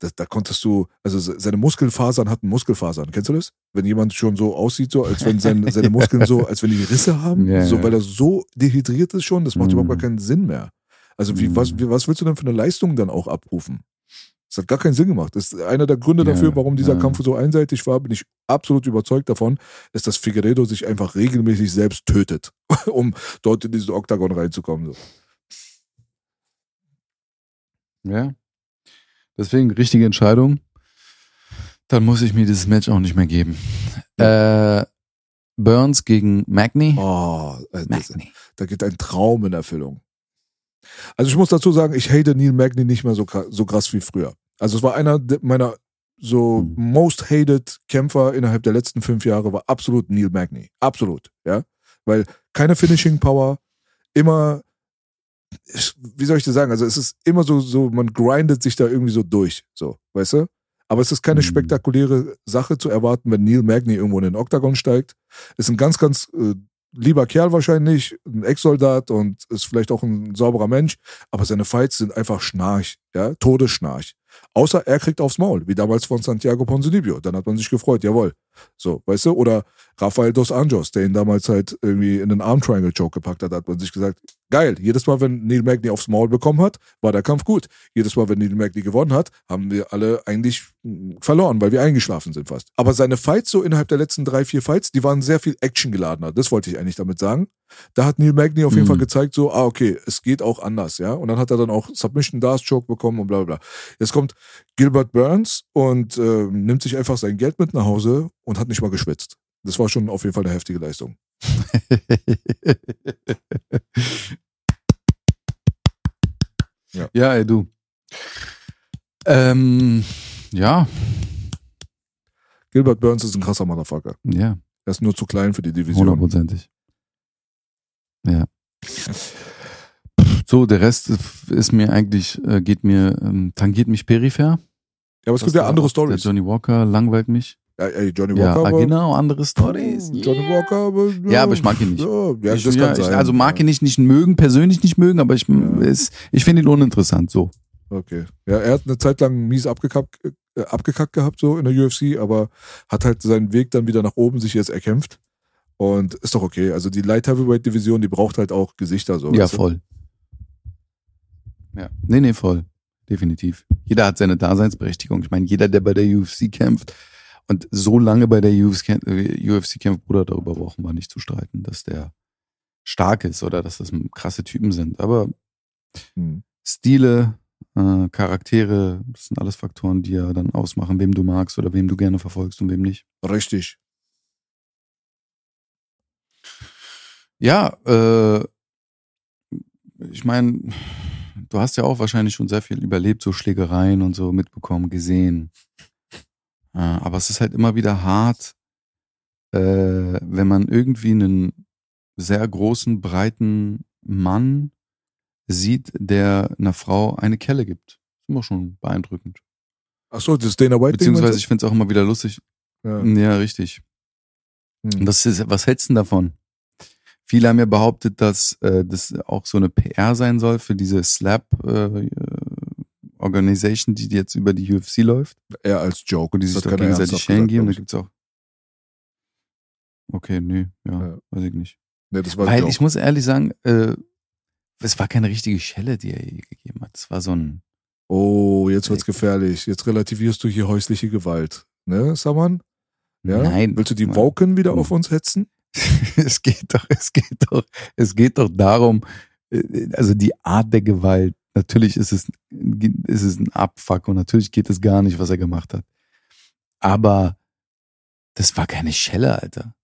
Da, da konntest du, also se- seine Muskelfasern hatten Muskelfasern. Kennst du das? Wenn jemand schon so aussieht, so als wenn sein, <laughs> seine Muskeln so, als wenn die Risse haben, Ja, so weil er so dehydriert ist schon, das macht Mhm. überhaupt gar keinen Sinn mehr. Also wie, Mhm. was, wie, was willst du denn für eine Leistung dann auch abrufen? Das hat gar keinen Sinn gemacht. Das ist einer der Gründe Ja, dafür, warum dieser ja. Kampf so einseitig war, bin ich absolut überzeugt davon, ist, dass Figueredo sich einfach regelmäßig selbst tötet, <laughs> um dort in diesen Oktagon reinzukommen. So. Ja. Deswegen richtige Entscheidung. Dann muss ich mir dieses Match auch nicht mehr geben. Äh, Burns gegen Magny. Oh, äh, das, da geht ein Traum in Erfüllung. Also ich muss dazu sagen, ich hate Neil Magny nicht mehr so, so krass wie früher. Also es war einer meiner so Hm. most hated Kämpfer innerhalb der letzten fünf Jahre war absolut Neil Magny. Absolut, ja. Weil keine Finishing Power, immer, wie soll ich das sagen? Also es ist immer so, so, man grindet sich da irgendwie so durch, so, weißt du? Aber es ist keine Hm. spektakuläre Sache zu erwarten, wenn Neil Magny irgendwo in den Oktagon steigt. Ist ein ganz, ganz äh, lieber Kerl wahrscheinlich, ein Ex-Soldat und ist vielleicht auch ein sauberer Mensch, aber seine Fights sind einfach Schnarch, ja, Todesschnarch. Außer er kriegt aufs Maul, wie damals von Santiago Ponzinibbio. Dann hat man sich gefreut, jawohl. So, weißt du? Oder Rafael dos Anjos, der ihn damals halt irgendwie in den Arm Triangle Choke gepackt hat, hat man sich gesagt, geil. Jedes Mal, wenn Neil Magny aufs Maul bekommen hat, war der Kampf gut. Jedes Mal, wenn Neil Magny gewonnen hat, haben wir alle eigentlich mh, verloren, weil wir eingeschlafen sind fast. Aber seine Fights so innerhalb der letzten drei, vier Fights, die waren sehr viel actiongeladener. Das wollte ich eigentlich damit sagen. Da hat Neil Magny auf jeden Mhm. Fall gezeigt, so, ah, okay, es geht auch anders, ja. Und dann hat er dann auch Submission Dars Choke bekommen und bla bla bla. Jetzt kommt Gilbert Burns und äh, nimmt sich einfach sein Geld mit nach Hause und hat nicht mal geschwitzt. Das war schon auf jeden Fall eine heftige Leistung. <laughs> Ja. ja, ey, du. Ähm, ja, Gilbert Burns ist ein krasser Motherfucker. ja, Er ist nur zu klein für die Division. hundertprozentig. Ja. So, der Rest ist mir eigentlich, äh, geht mir, ähm, tangiert mich peripher. Ja, aber es gibt ja andere Stories. Der Johnny Walker langweilt mich. Ja, ey, Johnny Ja, Walker. ah, aber- genau, andere Stories. Johnny Walker, aber, Ja, aber ich mag ihn nicht. Ja, ja ich, das ja, kann ich, sein. also mag ja. ihn nicht, nicht mögen, persönlich nicht mögen, aber ich, Ja. es- ich finde ihn uninteressant, so. Okay. Ja, er hat eine Zeit lang mies abgekackt, äh, abgekackt gehabt, so in der UFC, aber hat halt seinen Weg dann wieder nach oben sich jetzt erkämpft. Und ist doch okay. Also die Light Heavyweight Division, die braucht halt auch Gesichter so. Ja, weißt du? voll. Ja, nee, nee, voll. Definitiv. Jeder hat seine Daseinsberechtigung. Ich meine, jeder, der bei der UFC kämpft und so lange bei der UFC, kämpft- äh, Bruder, darüber brauchen wir nicht zu streiten, dass der stark ist oder dass das krasse Typen sind. Aber Hm. Stile, äh, Charaktere, das sind alles Faktoren, die ja dann ausmachen, wem du magst oder wem du gerne verfolgst und wem nicht. Richtig. Ja, äh, ich meine, du hast ja auch wahrscheinlich schon sehr viel überlebt, so Schlägereien und so mitbekommen, gesehen. Äh, aber es ist halt immer wieder hart, äh, wenn man irgendwie einen sehr großen, breiten Mann sieht, der einer Frau eine Kelle gibt. Ist immer schon beeindruckend. Achso, das Dana White Beziehungsweise ich finde es auch immer wieder lustig. Ja. Ja, richtig. Hm. Was, ist, was hältst du denn davon? Viele haben ja behauptet, dass äh, das auch so eine PR sein soll für diese Slap äh, Organisation, die jetzt über die UFC läuft, Eher als Joke. wo die sich Das doch gegenseitig gesagt, geben. Da gibt's auch. Okay, nee, ja, Ja. weiß ich nicht. ich. Nee, das war Weil ich muss ehrlich sagen, äh, es war keine richtige Schelle, die er ihr gegeben hat. Es war so ein. Oh, jetzt wird's gefährlich. Jetzt relativierst du hier häusliche Gewalt. Ne, Saman? Ja? Nein. Willst du die. Woken wieder Hm. auf uns hetzen? <laughs> es geht doch, es geht doch, es geht doch darum, äh, also die Art der Gewalt. Natürlich ist es, ist es ein Abfuck und natürlich geht es gar nicht, was er gemacht hat. Aber das war keine Schelle, Alter.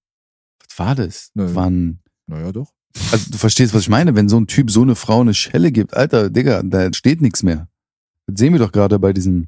Was war das? War ein, Naja, doch. also du verstehst, was ich meine? Wenn so ein Typ so eine Frau eine Schelle gibt, Alter, Digga, da entsteht nichts mehr. Das sehen wir doch gerade bei diesem,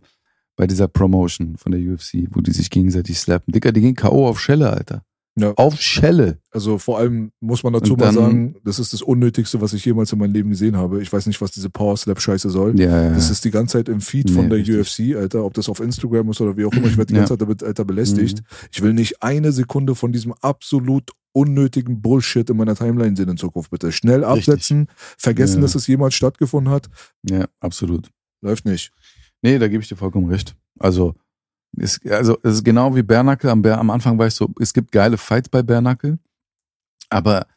bei dieser Promotion von der UFC, wo die sich gegenseitig slappen. Digga, die gehen K.O. auf Schelle, Alter. Ja. Auf Schelle. Also vor allem muss man dazu Und mal dann- sagen, das ist das Unnötigste, was ich jemals in meinem Leben gesehen habe. Ich weiß nicht, was diese Power Slap Scheiße soll. Ja, ja. Das ist die ganze Zeit im Feed Nee, von der richtig. UFC, Alter, ob das auf Instagram ist oder wie auch immer. Ich werde die ganze Zeit damit, Alter, belästigt. Mhm. Ich will nicht eine Sekunde von diesem absolut unnötigen Bullshit in meiner Timeline sehen in Zukunft, bitte. Schnell Richtig. absetzen, vergessen, Ja. dass es jemals stattgefunden hat. Ja, absolut. Läuft nicht. Nee, da gebe ich dir vollkommen recht. Also, ist, also es ist genau wie Bernacke. Am, am Anfang war ich so, es gibt geile Fights bei Bernacke, aber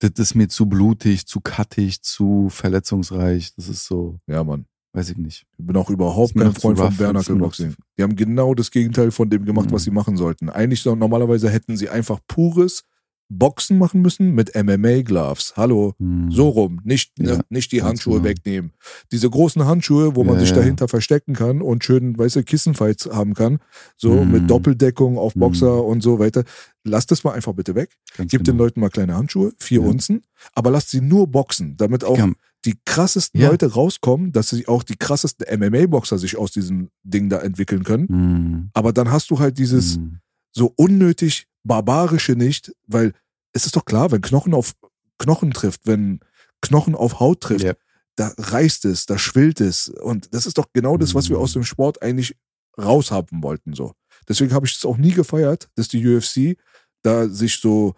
das ist mir zu blutig, zu cuttig, zu verletzungsreich. Das ist so, Ja, Mann. weiß ich nicht. Ich bin auch überhaupt kein Freund von noch Boxing. Die haben genau das Gegenteil von dem gemacht, was Mhm. sie machen sollten. Eigentlich normalerweise hätten sie einfach pures Boxen machen müssen mit MMA-Gloves. Hallo. Hm. So rum, nicht, Ja, ne, nicht die Handschuhe genau. wegnehmen. Diese großen Handschuhe, wo man Ja, sich ja. dahinter verstecken kann und schön, weißt du, Kissenfights haben kann, so Mhm. mit Doppeldeckung auf Boxer Mhm. und so weiter. Lasst das mal einfach bitte weg. Ganz Gebt den genau. Leuten mal kleine Handschuhe, vier Ja. Unzen, aber lasst sie nur boxen, damit auch die krassesten Ja. Leute rauskommen, dass sich auch die krassesten MMA-Boxer sich aus diesem Ding da entwickeln können. Hm. Aber dann hast du halt dieses Hm. so unnötig barbarische nicht, weil es ist doch klar, wenn Knochen auf Knochen trifft, wenn Knochen auf Haut trifft, Ja. da reißt es, da schwillt es. Und das ist doch genau das, was wir aus dem Sport eigentlich raushaben wollten. So. Deswegen habe ich es auch nie gefeiert, dass die UFC da sich so,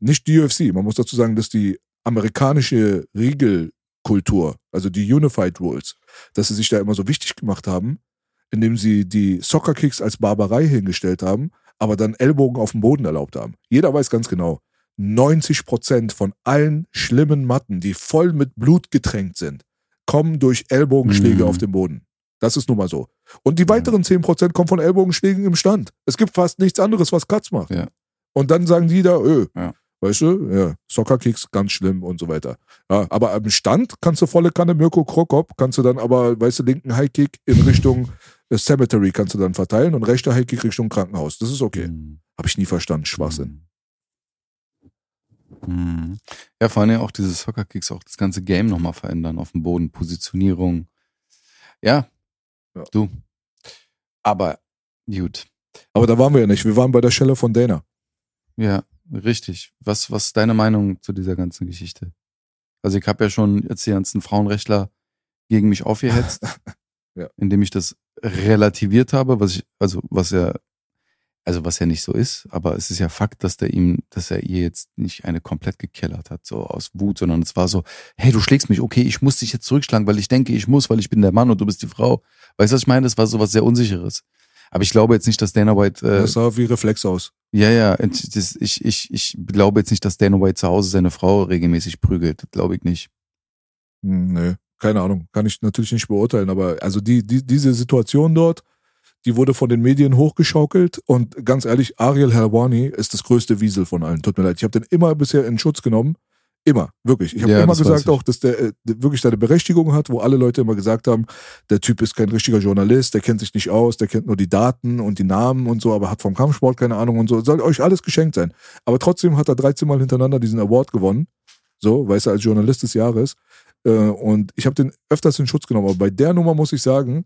nicht die UFC, man muss dazu sagen, dass die amerikanische Regelkultur, also die Unified Rules, dass sie sich da immer so wichtig gemacht haben. indem sie die Soccer-Kicks als Barbarei hingestellt haben, aber dann Ellbogen auf dem Boden erlaubt haben. Jeder weiß ganz genau, 90% von allen schlimmen Matten, die voll mit Blut getränkt sind, kommen durch Ellbogenschläge Mhm. auf dem Boden. Das ist nun mal so. Und die weiteren 10% kommen von Ellbogenschlägen im Stand. Es gibt fast nichts anderes, was Katz macht. Ja. Und dann sagen die da, öh, Ja. weißt du, ja, Soccer-Kicks, ganz schlimm und so weiter. Ja, aber am Stand kannst du volle Kanne Mirko Krokop, kannst du dann aber, weißt du, linken High-Kick in Richtung Cemetery kannst du dann verteilen und rechter High-Kick Richtung Krankenhaus. Das ist okay. Mhm. Habe ich nie verstanden, Schwachsinn. Mhm. Ja, vor allem auch diese Soccer-Kicks, auch das ganze Game nochmal verändern auf dem Boden, Positionierung. Ja, Ja. du. Aber gut. Aber da waren wir ja nicht. Wir waren bei der Schelle von Dana. Ja, richtig. Was, was ist deine Meinung zu dieser ganzen Geschichte? Also ich habe ja schon jetzt die ganzen Frauenrechtler gegen mich aufgehetzt, <laughs> Ja. indem ich das relativiert habe, was ich, also was ja, also was ja nicht so ist, aber es ist ja Fakt, dass der ihm, dass er ihr jetzt nicht eine komplett gekellert hat, so aus Wut, sondern es war so, hey, du schlägst mich, okay, ich muss dich jetzt zurückschlagen, weil ich denke, ich muss, weil ich bin der Mann und du bist die Frau. Weißt du, was ich meine? Das war so was sehr Unsicheres. Aber ich glaube jetzt nicht, dass Dana White äh, Das sah wie Reflex aus. ja, ja, das, ich, ich, ich glaube jetzt nicht, dass Dana White zu Hause seine Frau regelmäßig prügelt. Glaube ich nicht. Hm, nee, keine Ahnung. Kann ich natürlich nicht beurteilen. Aber also die, die, diese Situation dort, die wurde von den Medien hochgeschaukelt. Und ganz ehrlich, Ariel Helwani ist das größte Wiesel von allen. Tut mir leid. Ich habe den immer bisher in Schutz genommen. Immer, wirklich. Ich habe Ja, immer gesagt auch, dass der äh, wirklich seine Berechtigung hat, wo alle Leute immer gesagt haben, der Typ ist kein richtiger Journalist, der kennt sich nicht aus, der kennt nur die Daten und die Namen und so, aber hat vom Kampfsport keine Ahnung und so. Soll euch alles geschenkt sein. Aber trotzdem hat er 13 Mal hintereinander diesen Award gewonnen. So, weiß er, als Journalist des Jahres. Äh, und ich habe den öfters in Schutz genommen. Aber bei der Nummer muss ich sagen,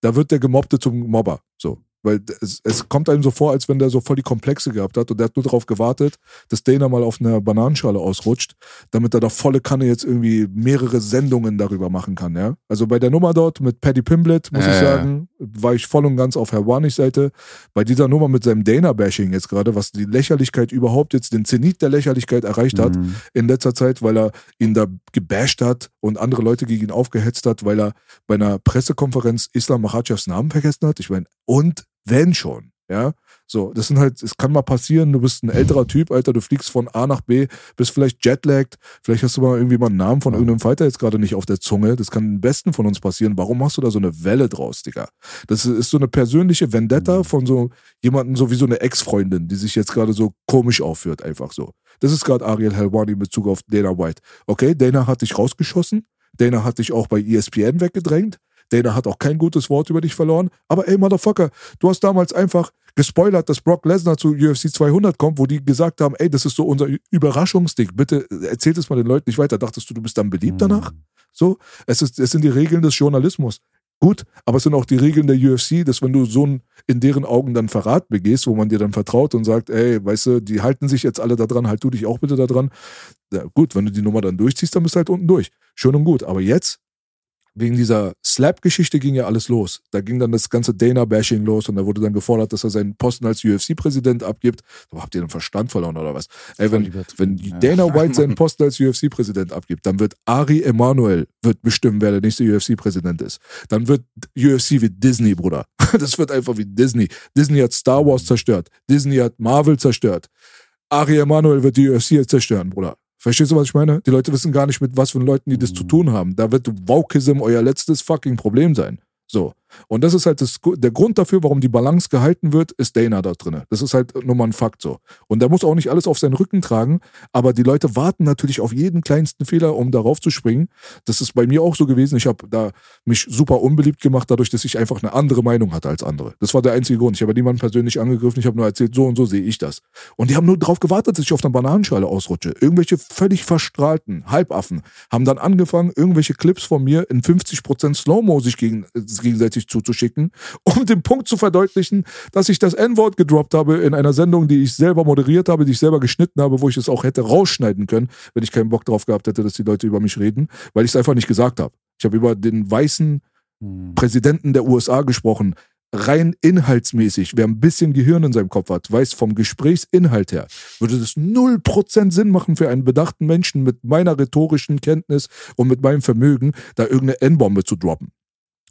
da wird der Gemobbte zum Mobber. So. Weil es, es kommt einem so vor, als wenn der so voll die Komplexe gehabt hat und der hat nur darauf gewartet, dass Dana mal auf einer Bananenschale ausrutscht, damit er da volle Kanne jetzt irgendwie mehrere Sendungen darüber machen kann, ja. Also bei der Nummer dort mit Paddy Pimblett, muss Ja, ich sagen, war ich voll und ganz auf Herr Warnigs Seite. Bei dieser Nummer mit seinem Dana-Bashing jetzt gerade, was die Lächerlichkeit überhaupt jetzt, den Zenit der Lächerlichkeit erreicht hat, Mhm. in letzter Zeit, weil er ihn da gebasht hat und andere Leute gegen ihn aufgehetzt hat, weil er bei einer Pressekonferenz Islam Makhachevs Namen vergessen hat. Ich meine, und wenn schon, ja. So, das sind halt, es kann mal passieren, du bist ein älterer Typ, Alter, du fliegst von A nach B, bist vielleicht jetlagged, vielleicht hast du mal irgendwie mal einen Namen von irgendeinem Fighter jetzt gerade nicht auf der Zunge, das kann den besten von uns passieren. Warum machst du da so eine Welle draus, Digga? Das ist so eine persönliche Vendetta von so jemandem, so wie so eine Ex-Freundin, die sich jetzt gerade so komisch aufführt, einfach so. Das ist gerade Ariel Helwani in Bezug auf Dana White. Okay, Dana hat dich rausgeschossen, Dana hat dich auch bei ESPN weggedrängt, Dana hat auch kein gutes Wort über dich verloren, aber ey, Motherfucker, du hast damals einfach gespoilert, dass Brock Lesnar zu UFC 200 kommt, wo die gesagt haben, ey, das ist so unser Überraschungsding. Bitte erzählt es mal den Leuten nicht weiter. Dachtest du, du bist dann beliebt danach? So, es, ist, es sind die Regeln des Journalismus. Gut, aber es sind auch die Regeln der UFC, dass wenn du so ein in deren Augen dann Verrat begehst, wo man dir dann vertraut und sagt, ey, weißt du, die halten sich jetzt alle da dran, halt du dich auch bitte da dran. Ja, gut, wenn du die Nummer dann durchziehst, dann bist du halt unten durch. Schön und gut. Aber jetzt, wegen dieser Slap-Geschichte ging ja alles los. Da ging dann das ganze Dana-Bashing los und da wurde dann gefordert, dass er seinen Posten als UFC-Präsident abgibt. Aber habt ihr den Verstand verloren oder was? Ey, wenn, wenn. Dana White seinen Posten als UFC-Präsident abgibt, dann wird Ari Emanuel wird bestimmen, wer der nächste UFC-Präsident ist. Dann wird UFC wie Disney, Bruder. <laughs> Das wird einfach wie Disney. Disney hat Star Wars zerstört. Disney hat Marvel zerstört. Ari Emanuel wird die UFC jetzt zerstören, Bruder. Verstehst du, was ich meine? Die Leute wissen gar nicht, mit was für Leuten die das zu tun haben. Da wird Wokeism euer letztes fucking Problem sein. So. Und das ist halt das, der Grund dafür, warum die Balance gehalten wird, ist Dana da drin. Das ist halt nur mal ein Fakt so. Und der muss auch nicht alles auf seinen Rücken tragen, aber die Leute warten natürlich auf jeden kleinsten Fehler, um darauf zu springen. Das ist bei mir auch so gewesen. Ich habe da mich super unbeliebt gemacht, dadurch, dass ich einfach eine andere Meinung hatte als andere. Das war der einzige Grund. Ich habe niemanden persönlich angegriffen, ich habe nur erzählt, so und so sehe ich das. Und die haben nur darauf gewartet, dass ich auf einer Bananenschale ausrutsche. Irgendwelche völlig verstrahlten Halbaffen haben dann angefangen, irgendwelche Clips von mir in 50% Slow-Mo sich gegen, gegenseitig zuzuschicken, <laughs> um den Punkt zu verdeutlichen, dass ich das N-Wort gedroppt habe in einer Sendung, die ich selber moderiert habe, die ich selber geschnitten habe, wo ich es auch hätte rausschneiden können, wenn ich keinen Bock drauf gehabt hätte, dass die Leute über mich reden, weil ich es einfach nicht gesagt habe. Ich habe über den weißen Mhm. Präsidenten der USA gesprochen. Rein inhaltsmäßig, wer ein bisschen Gehirn in seinem Kopf hat, weiß vom Gesprächsinhalt her, würde das 0% Sinn machen für einen bedachten Menschen mit meiner rhetorischen Kenntnis und mit meinem Vermögen, da irgendeine N-Bombe zu droppen.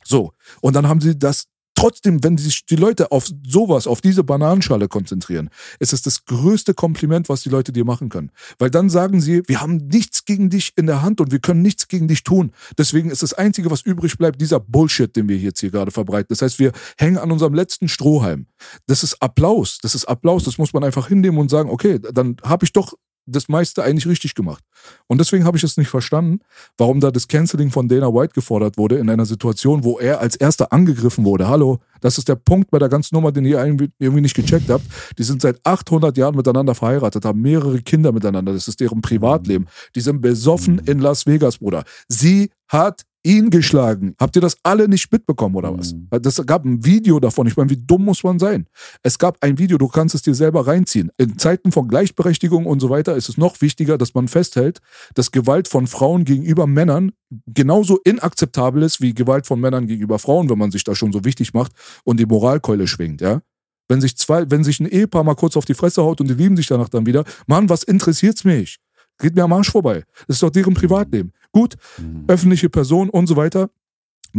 So, und dann haben sie das trotzdem, wenn sich die Leute auf sowas, auf diese Bananenschale konzentrieren, ist es das größte Kompliment, was die Leute dir machen können. Weil dann sagen sie, wir haben nichts gegen dich in der Hand und wir können nichts gegen dich tun. Deswegen ist das Einzige, was übrig bleibt, dieser Bullshit, den wir jetzt hier gerade verbreiten. Das heißt, wir hängen an unserem letzten Strohhalm. Das ist Applaus. Das ist Applaus. Das muss man einfach hinnehmen und sagen, okay, dann habe ich doch das meiste eigentlich richtig gemacht. Und deswegen habe ich es nicht verstanden, warum da das Canceling von Dana White gefordert wurde in einer Situation, wo er als erster angegriffen wurde. Hallo, das ist der Punkt bei der ganzen Nummer, den ihr irgendwie nicht gecheckt habt. Die sind seit 800 Jahren miteinander verheiratet, haben mehrere Kinder miteinander. Das ist deren Privatleben. Die sind besoffen in Las Vegas, Bruder. Sie hat ihn geschlagen. Habt ihr das alle nicht mitbekommen oder was? Mhm. Das gab ein Video davon. Ich meine, wie dumm muss man sein? Es gab ein Video, du kannst es dir selber reinziehen. In Zeiten von Gleichberechtigung und so weiter ist es noch wichtiger, dass man festhält, dass Gewalt von Frauen gegenüber Männern genauso inakzeptabel ist wie Gewalt von Männern gegenüber Frauen, wenn man sich da schon so wichtig macht und die Moralkeule schwingt, ja? Wenn sich zwei, wenn sich ein Ehepaar mal kurz auf die Fresse haut und die lieben sich danach dann wieder, Mann, was interessiert's mich? Geht mir am Arsch vorbei. Das ist doch deren Privatleben. Gut, mhm. öffentliche Person und so weiter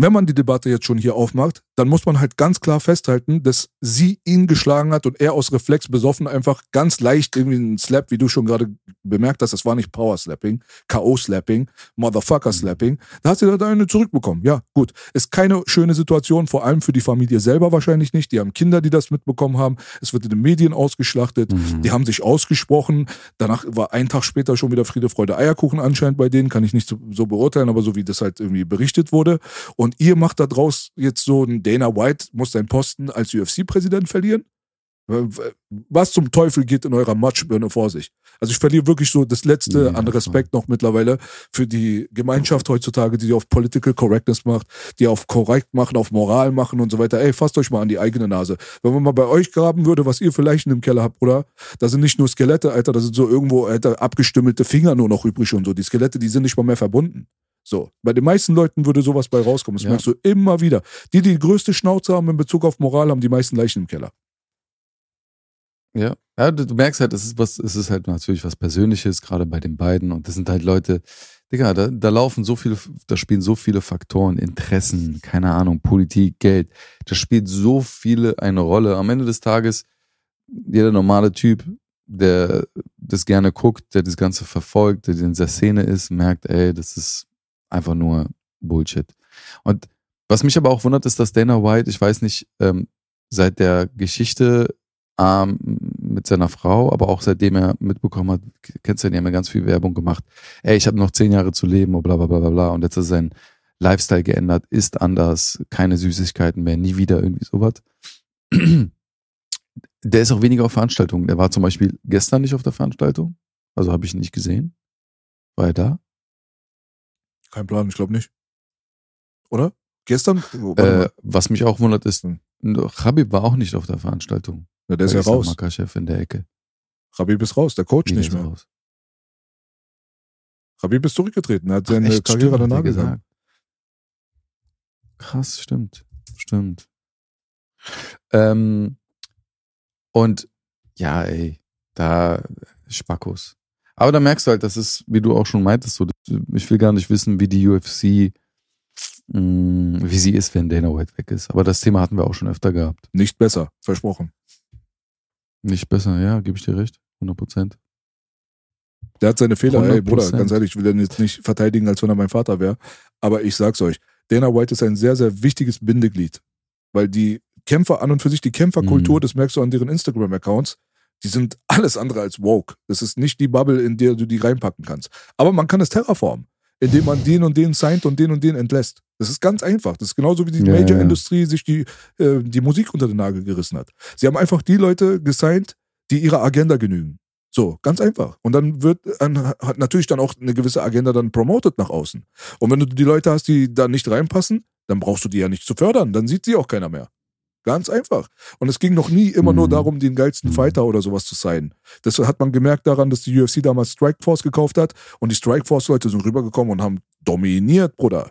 wenn man die Debatte jetzt schon hier aufmacht, dann muss man halt ganz klar festhalten, dass sie ihn geschlagen hat und er aus Reflex besoffen einfach ganz leicht irgendwie einen Slap, wie du schon gerade bemerkt hast, das war nicht Power Slapping, K.O. Slapping, Motherfucker Slapping. Da hat sie da eine zurückbekommen. Ja, gut. Ist keine schöne Situation, vor allem für die Familie selber wahrscheinlich nicht. Die haben Kinder, die das mitbekommen haben. Es wird in den Medien ausgeschlachtet. Mhm. Die haben sich ausgesprochen. Danach war ein Tag später schon wieder Friede, Freude, Eierkuchen anscheinend bei denen. Kann ich nicht so, so beurteilen, aber so wie das halt irgendwie berichtet wurde. Und ihr macht da draus jetzt so ein Dana White muss seinen Posten als UFC-Präsident verlieren? Was zum Teufel geht in eurer Matschbirne vor sich? Also ich verliere wirklich so das Letzte ja, an Respekt noch mittlerweile für die Gemeinschaft heutzutage, die auf Political Correctness macht, die auf korrekt machen, auf Moral machen und so weiter. Ey, fasst euch mal an die eigene Nase. Wenn man mal bei euch graben würde, was ihr für Leichen im Keller habt, oder? Da sind nicht nur Skelette, Alter, da sind so irgendwo, Alter, abgestümmelte Finger nur noch übrig und so. Die Skelette, die sind nicht mal mehr verbunden. So, bei den meisten Leuten würde sowas bei rauskommen. Das ja. merkst du immer wieder. Die, die die größte Schnauze haben in Bezug auf Moral, haben die meisten Leichen im Keller. Ja, ja du, merkst halt, es ist was, es ist halt natürlich was Persönliches, gerade bei den beiden. Und das sind halt Leute, Digga, da, da laufen so viele, da spielen so viele Faktoren, Interessen, keine Ahnung, Politik, Geld. Da spielt so viele eine Rolle. Am Ende des Tages, jeder normale Typ, der das gerne guckt, der das Ganze verfolgt, der in der Szene ist, merkt, ey, das ist einfach nur Bullshit. Und was mich aber auch wundert, ist, dass Dana White, ich weiß nicht, ähm, seit der Geschichte ähm, mit seiner Frau, aber auch seitdem er mitbekommen hat, kennst du ja, die haben ja ganz viel Werbung gemacht. Ey, ich habe noch zehn Jahre zu leben, bla bla bla bla bla. Und jetzt ist sein Lifestyle geändert, ist anders, keine Süßigkeiten mehr, nie wieder irgendwie sowas. Der ist auch weniger auf Veranstaltungen. Der war zum Beispiel gestern nicht auf der Veranstaltung. Also habe ich ihn nicht gesehen. War er da? Kein Plan, ich glaube nicht. Oder? Gestern? Äh, was mich auch wundert ist, hm. Habib war auch nicht auf der Veranstaltung. Ja, der ist ja raus. Chef in der Ecke. Habib ist raus, der Coach nee, nicht mehr. Raus. Habib ist zurückgetreten, er hat seine Ach, Karriere stimmt, danach gesagt. Krass, stimmt. Stimmt. Ähm, und ja, ey, da Spackos. Aber da merkst du halt, das ist, wie du auch schon meintest, so, ich will gar nicht wissen, wie die UFC, mh, mm, wie sie ist, wenn Dana White weg ist. Aber das Thema hatten wir auch schon öfter gehabt. Nicht besser, versprochen. Nicht besser, ja, gebe ich dir recht. 100 Prozent. Der hat seine Fehler, 100%. ey Bruder, ganz ehrlich, ich will den jetzt nicht verteidigen, als wenn er mein Vater wäre. Aber ich sag's euch, Dana White ist ein sehr, sehr wichtiges Bindeglied. Weil die Kämpfer an und für sich, die Kämpferkultur, mhm. das merkst du an deren Instagram-Accounts, die sind alles andere als woke. Das ist nicht die Bubble, in der du die reinpacken kannst. Aber man kann es terraformen, indem man den und den signed und den und den entlässt. Das ist ganz einfach. Das ist genauso wie die ja, Major-Industrie sich die, äh, die Musik unter den Nagel gerissen hat. Sie haben einfach die Leute gesigned, die ihrer Agenda genügen. So, ganz einfach. Und dann wird hat natürlich dann auch eine gewisse Agenda dann promoted nach außen. Und wenn du die Leute hast, die da nicht reinpassen, dann brauchst du die ja nicht zu fördern. Dann sieht sie auch keiner mehr. Ganz einfach. Und es ging noch nie immer nur mhm. darum, den geilsten Fighter oder sowas zu sein. Das hat man gemerkt daran, dass die UFC damals Strikeforce gekauft hat und die Strikeforce-Leute sind rübergekommen und haben dominiert, Bruder.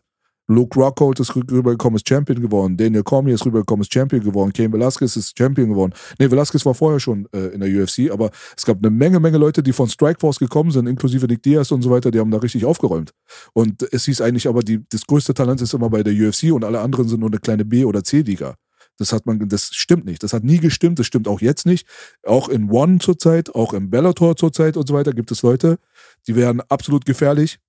Luke Rockhold ist rübergekommen, ist Champion geworden. Daniel Cormier ist rübergekommen, ist Champion geworden. Cain Velasquez ist Champion geworden. Nee, Velasquez war vorher schon äh, in der UFC, aber es gab eine Menge, Menge Leute, die von Strikeforce gekommen sind, inklusive Nick Diaz und so weiter, die haben da richtig aufgeräumt. Und es hieß eigentlich aber, die, das größte Talent ist immer bei der UFC und alle anderen sind nur eine kleine B- oder C-Liga. Das hat man, das stimmt nicht. Das hat nie gestimmt. Das stimmt auch jetzt nicht. Auch in One zurzeit, auch im Bellator zurzeit und so weiter gibt es Leute, die wären absolut gefährlich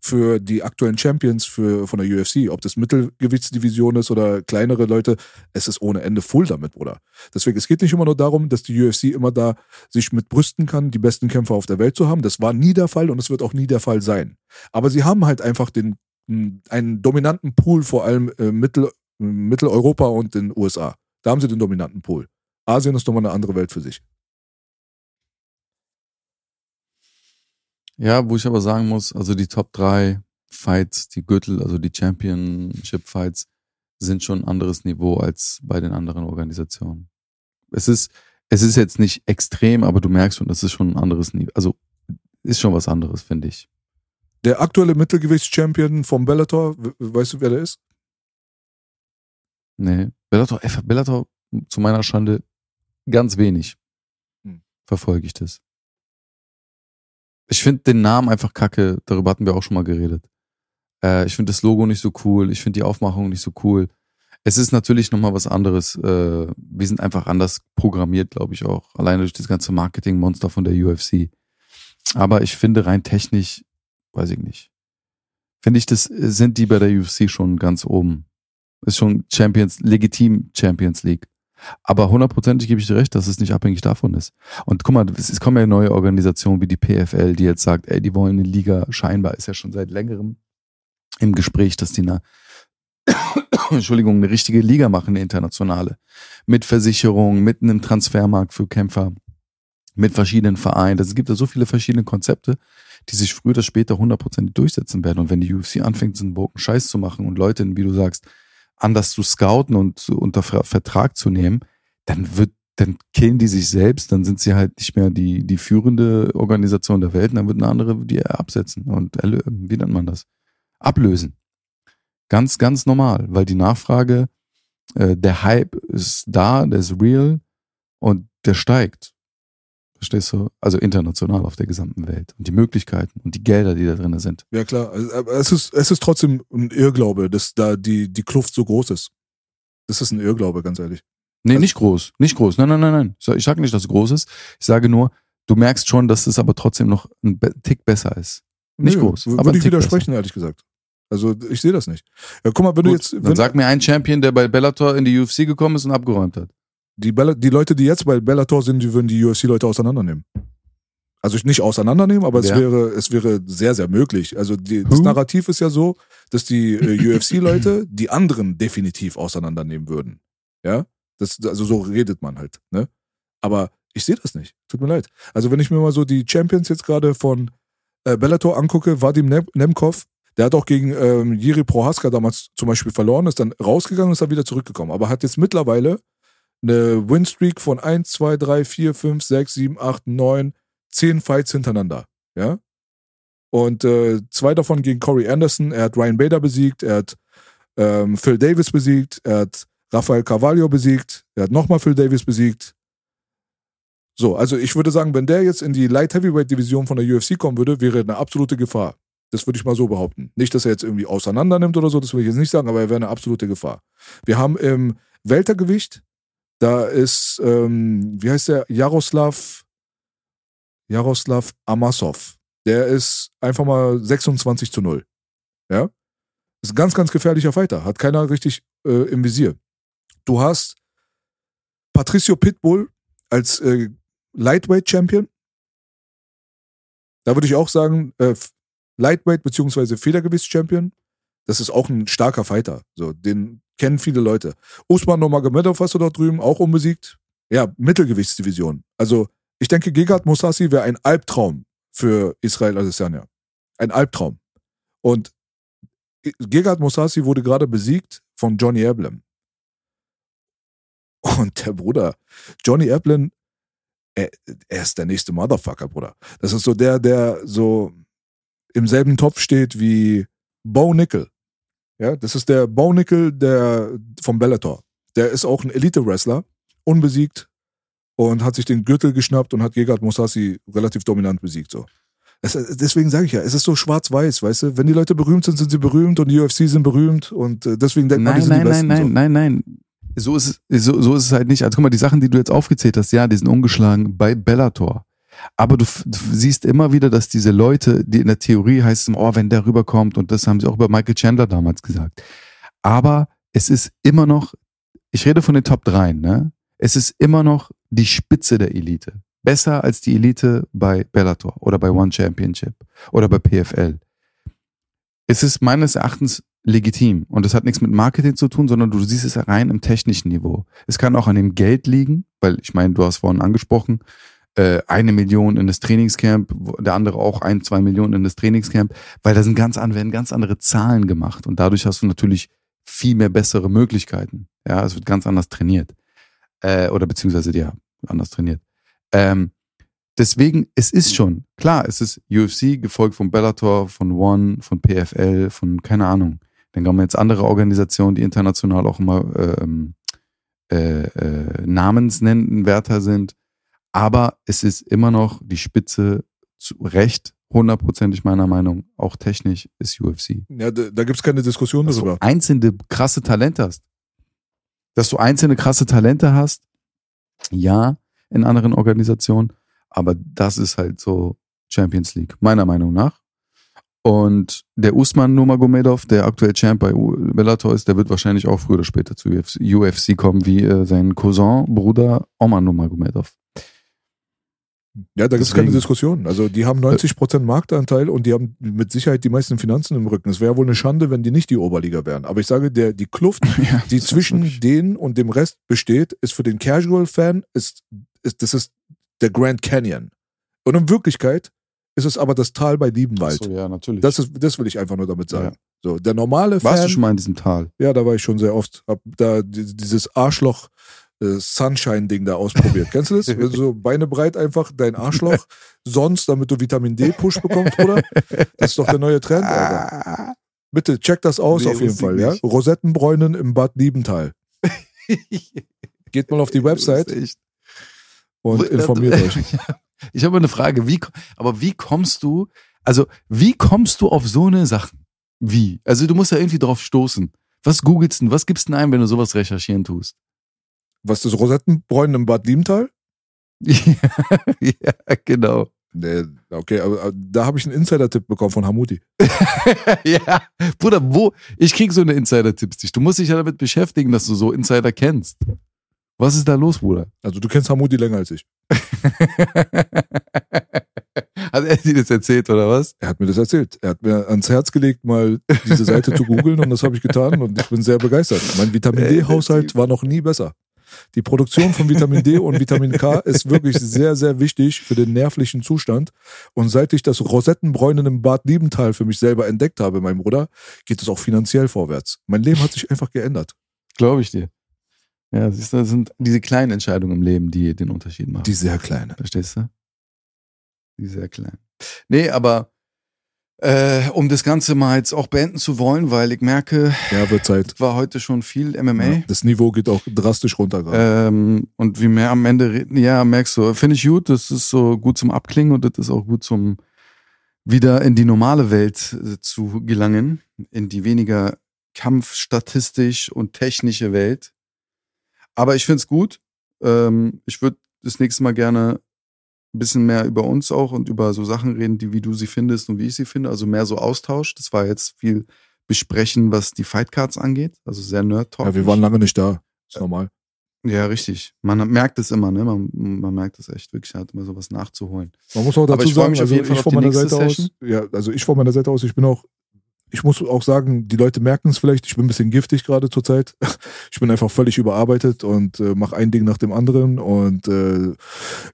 für die aktuellen Champions für, von der UFC. Ob das Mittelgewichtsdivision ist oder kleinere Leute, es ist ohne Ende voll damit, Bruder. Deswegen, es geht nicht immer nur darum, dass die UFC immer da sich mit brüsten kann, die besten Kämpfer auf der Welt zu haben. Das war nie der Fall und es wird auch nie der Fall sein. Aber sie haben halt einfach den, einen dominanten Pool, vor allem äh, Mittel, Mitteleuropa und den USA. Da haben sie den dominanten Pool. Asien ist nochmal eine andere Welt für sich. Ja, wo ich aber sagen muss, also die Top 3 Fights, die Gürtel, also die Championship Fights, sind schon ein anderes Niveau als bei den anderen Organisationen. Es ist, es ist jetzt nicht extrem, aber du merkst schon, das ist schon ein anderes Niveau. Also ist schon was anderes, finde ich. Der aktuelle Mittelgewichtschampion vom Bellator, weißt du, wer der ist? Nee, Bellator, Bellator zu meiner Schande ganz wenig hm. verfolge ich das. Ich finde den Namen einfach kacke, darüber hatten wir auch schon mal geredet. Äh, ich finde das Logo nicht so cool, ich finde die Aufmachung nicht so cool. Es ist natürlich nochmal was anderes. Äh, wir sind einfach anders programmiert, glaube ich auch. Alleine durch das ganze Marketingmonster von der UFC. Aber ich finde rein technisch, weiß ich nicht. Finde ich, das sind die bei der UFC schon ganz oben. Ist schon Champions, legitim Champions League. Aber hundertprozentig gebe ich dir recht, dass es nicht abhängig davon ist. Und guck mal, es kommen ja neue Organisationen wie die PFL, die jetzt sagt, ey, die wollen eine Liga, scheinbar ist ja schon seit längerem im Gespräch, dass die eine, <coughs> Entschuldigung, eine richtige Liga machen, eine internationale. Mit Versicherung, mit einem Transfermarkt für Kämpfer, mit verschiedenen Vereinen. Es gibt ja so viele verschiedene Konzepte, die sich früher oder später hundertprozentig durchsetzen werden. Und wenn die UFC anfängt, so einen Bogen Scheiß zu machen und Leute, wie du sagst, anders zu scouten und unter Vertrag zu nehmen, dann wird, dann killen die sich selbst, dann sind sie halt nicht mehr die, die führende Organisation der Welt, dann wird eine andere die absetzen und wie nennt man das? Ablösen. Ganz, ganz normal, weil die Nachfrage, äh, der Hype ist da, der ist real und der steigt. Verstehst du? Also international auf der gesamten Welt. Und die Möglichkeiten und die Gelder, die da drin sind. Ja, klar. Also, es ist, es ist trotzdem ein Irrglaube, dass da die, die Kluft so groß ist. Das ist ein Irrglaube, ganz ehrlich. Nee, also, nicht groß. Nicht groß. Nein, nein, nein, nein. Ich sage nicht, dass es groß ist. Ich sage nur, du merkst schon, dass es aber trotzdem noch ein Tick besser ist. Nicht nö, groß. Würde ich widersprechen, besser. ehrlich gesagt. Also ich sehe das nicht. Ja, guck mal, wenn Gut, du jetzt. Wenn, dann sag mir einen Champion, der bei Bellator in die UFC gekommen ist und abgeräumt hat. Die, Bella, die Leute, die jetzt bei Bellator sind, die würden die UFC-Leute auseinandernehmen. Also nicht auseinandernehmen, aber es wäre, es wäre sehr, sehr möglich. Also die, das Narrativ ist ja so, dass die äh, <laughs> UFC-Leute die anderen definitiv auseinandernehmen würden. Ja? Das, also so redet man halt, ne? Aber ich sehe das nicht. Tut mir leid. Also wenn ich mir mal so die Champions jetzt gerade von äh, Bellator angucke, Vadim Nem Nemkov, der hat auch gegen ähm, Jiri Prohaska damals zum Beispiel verloren, ist dann rausgegangen und ist dann wieder zurückgekommen. Aber hat jetzt mittlerweile eine Winstreak von 1, 2, 3, 4, 5, 6, 7, 8, 9, 10 Fights hintereinander. Ja? Und äh, zwei davon gegen Corey Anderson. Er hat Ryan Bader besiegt, er hat ähm, Phil Davis besiegt, er hat Rafael Carvalho besiegt, er hat nochmal Phil Davis besiegt. So, also ich würde sagen, wenn der jetzt in die Light Heavyweight Division von der UFC kommen würde, wäre eine absolute Gefahr. Das würde ich mal so behaupten. Nicht, dass er jetzt irgendwie auseinander nimmt oder so, das will ich jetzt nicht sagen, aber er wäre eine absolute Gefahr. Wir haben im Weltergewicht da ist, ähm, wie heißt der? Jaroslav, Jaroslav Amasov. Der ist einfach mal 26 zu 0. Ja? Ist ein ganz, ganz gefährlicher Fighter. Hat keiner richtig äh, im Visier. Du hast Patricio Pitbull als äh, Lightweight Champion. Da würde ich auch sagen, äh, Lightweight beziehungsweise Federgewichts Champion. Das ist auch ein starker Fighter. So, den kennen viele Leute. Usman Nomagomedov hast du dort drüben, auch unbesiegt. Ja, Mittelgewichtsdivision. Also, ich denke, Gegard Mousasi wäre ein Albtraum für Israel Adesanya. Ein Albtraum. Und Gegard Mousasi wurde gerade besiegt von Johnny Eblem. Und der Bruder, Johnny Eblin, er, er, ist der nächste Motherfucker, Bruder. Das ist so der, der so im selben Topf steht wie Bo Nickel. Ja, das ist der Baunickel der, vom Bellator. Der ist auch ein Elite-Wrestler, unbesiegt und hat sich den Gürtel geschnappt und hat Gegard Mousasi relativ dominant besiegt. So. Es, deswegen sage ich ja, es ist so schwarz-weiß, weißt du? Wenn die Leute berühmt sind, sind sie berühmt und die UFC sind berühmt und äh, deswegen denkt nein, man, die sind nein, die Besten. Nein, nein, so. nein, nein, so ist es, so, so ist es halt nicht. Also guck mal, die Sachen, die du jetzt aufgezählt hast, ja, die sind ungeschlagen bei Bellator. Aber du, du siehst immer wieder, dass diese Leute, die in der Theorie heißt es, oh, wenn der rüberkommt, und das haben sie auch über Michael Chandler damals gesagt. Aber es ist immer noch, ich rede von den Top 3, ne? Es ist immer noch die Spitze der Elite. Besser als die Elite bei Bellator oder bei One Championship oder bei PFL. Es ist meines Erachtens legitim. Und das hat nichts mit Marketing zu tun, sondern du siehst es rein im technischen Niveau. Es kann auch an dem Geld liegen, weil ich meine, du hast vorhin angesprochen, eine Million in das Trainingscamp, der andere auch ein, zwei Millionen in das Trainingscamp, weil da sind ganz andere, werden ganz andere Zahlen gemacht und dadurch hast du natürlich viel mehr bessere Möglichkeiten. Ja, es wird ganz anders trainiert. Äh, oder beziehungsweise, ja, anders trainiert. Ähm, deswegen, es ist schon, klar, es ist UFC, gefolgt von Bellator, von One, von PFL, von keine Ahnung. Dann wir jetzt andere Organisationen, die international auch immer ähm, äh, äh, Namensnennenwärter sind. Aber es ist immer noch die Spitze zu Recht, hundertprozentig meiner Meinung, auch technisch ist UFC. Ja, da, da gibt es keine Diskussion Dass darüber. du einzelne krasse Talente hast. Dass du einzelne krasse Talente hast, ja, in anderen Organisationen, aber das ist halt so Champions League, meiner Meinung nach. Und der Usman Nurmagomedov, der aktuell Champ bei Bellator ist, der wird wahrscheinlich auch früher oder später zu UFC, UFC kommen, wie äh, sein Cousin, Bruder Oman Nurmagomedov. Ja, da gibt es keine Diskussion. Also die haben 90% Marktanteil und die haben mit Sicherheit die meisten Finanzen im Rücken. Es wäre wohl eine Schande, wenn die nicht die Oberliga wären. Aber ich sage, der, die Kluft, <laughs> Ja, die zwischen denen und dem Rest besteht, ist für den Casual-Fan, ist, ist, das ist der Grand Canyon. Und in Wirklichkeit ist es aber das Tal bei Liebenwald. So, ja, natürlich. Das, ist, das will ich einfach nur damit sagen. So, der normale Warst Fan, du schon mal in diesem Tal? ja, da war ich schon sehr oft, hab da die- dieses Arschloch äh, Sunshine-Ding da ausprobiert. Kennst du das? Wenn du so Beine breit einfach dein Arschloch <laughs> sonst, damit du Vitamin D-Push bekommst, oder? Das ist doch der neue Trend, Alter. Bitte check das aus Nee, auf jeden Fall, ja? Rosettenbräunen im Bad Liebenthal. <laughs> Geht mal auf die Website und informiert <laughs> euch. Ich habe eine Frage, wie, aber wie kommst du, also wie kommst du auf so eine Sachen? Wie? Also du musst ja irgendwie drauf stoßen. Was googelst du denn? Was gibst du denn ein, wenn du sowas recherchieren tust? Was ist das Rosettenbräunen im Bad Liebenthal? <laughs> ja, genau. Nee, okay, aber da habe ich einen Insider-Tipp bekommen von Hamuti. <laughs> ja, Bruder, wo? Ich krieg so eine Insider-Tipps nicht. Du musst dich ja damit beschäftigen, dass du so Insider kennst. Was ist da los, Bruder? Also du kennst Hamuti länger als ich. <laughs> Hat er dir das erzählt, oder was? Er hat mir das erzählt. Er hat mir ans Herz gelegt, mal diese Seite zu googeln und das habe ich getan und ich bin sehr begeistert. Mein Vitamin D-Haushalt war noch nie besser. Die Produktion von Vitamin D und Vitamin K ist wirklich sehr, sehr wichtig für den nervlichen Zustand. Und seit ich das Rosettenbräunen im Bad Liebenthal für mich selber entdeckt habe, mein Bruder, geht es auch finanziell vorwärts. Mein Leben hat sich einfach geändert. Glaube ich dir. Ja, siehst du, das sind diese kleinen Entscheidungen im Leben, die den Unterschied machen. Die sehr kleine. Verstehst du? Die sehr klein. Nee, aber äh, um das Ganze mal jetzt auch beenden zu wollen, weil ich merke, Ja, wird Zeit. war heute schon viel MMA. Ja, das Niveau geht auch drastisch runter gerade. Ähm, und wie mehr am Ende reden, ja, merkst du, finde ich gut, das ist so gut zum Abklingen und das ist auch gut zum wieder in die normale Welt äh, zu gelangen, in die weniger kampfstatistisch und technische Welt. Aber ich finde es gut. Ähm, ich würde das nächste Mal gerne ein bisschen mehr über uns auch und über so Sachen reden, die wie du sie findest und wie ich sie finde. Also mehr so Austausch. Das war jetzt viel besprechen, was die Fightcards angeht. Also sehr nerd-talk. ja, wir waren lange nicht da. Ist normal. Ja, richtig. Man merkt es immer, ne? Man, man merkt es echt wirklich, hat immer sowas nachzuholen. Man muss auch dazu sagen, mich auf also jeden Fall ich von meiner Seite aus, Session. ja, also ich von meiner Seite aus, ich bin auch, ich muss auch sagen, die Leute merken es vielleicht, ich bin ein bisschen giftig gerade zur Zeit. <laughs> Ich bin einfach völlig überarbeitet und äh, mache ein Ding nach dem anderen und äh,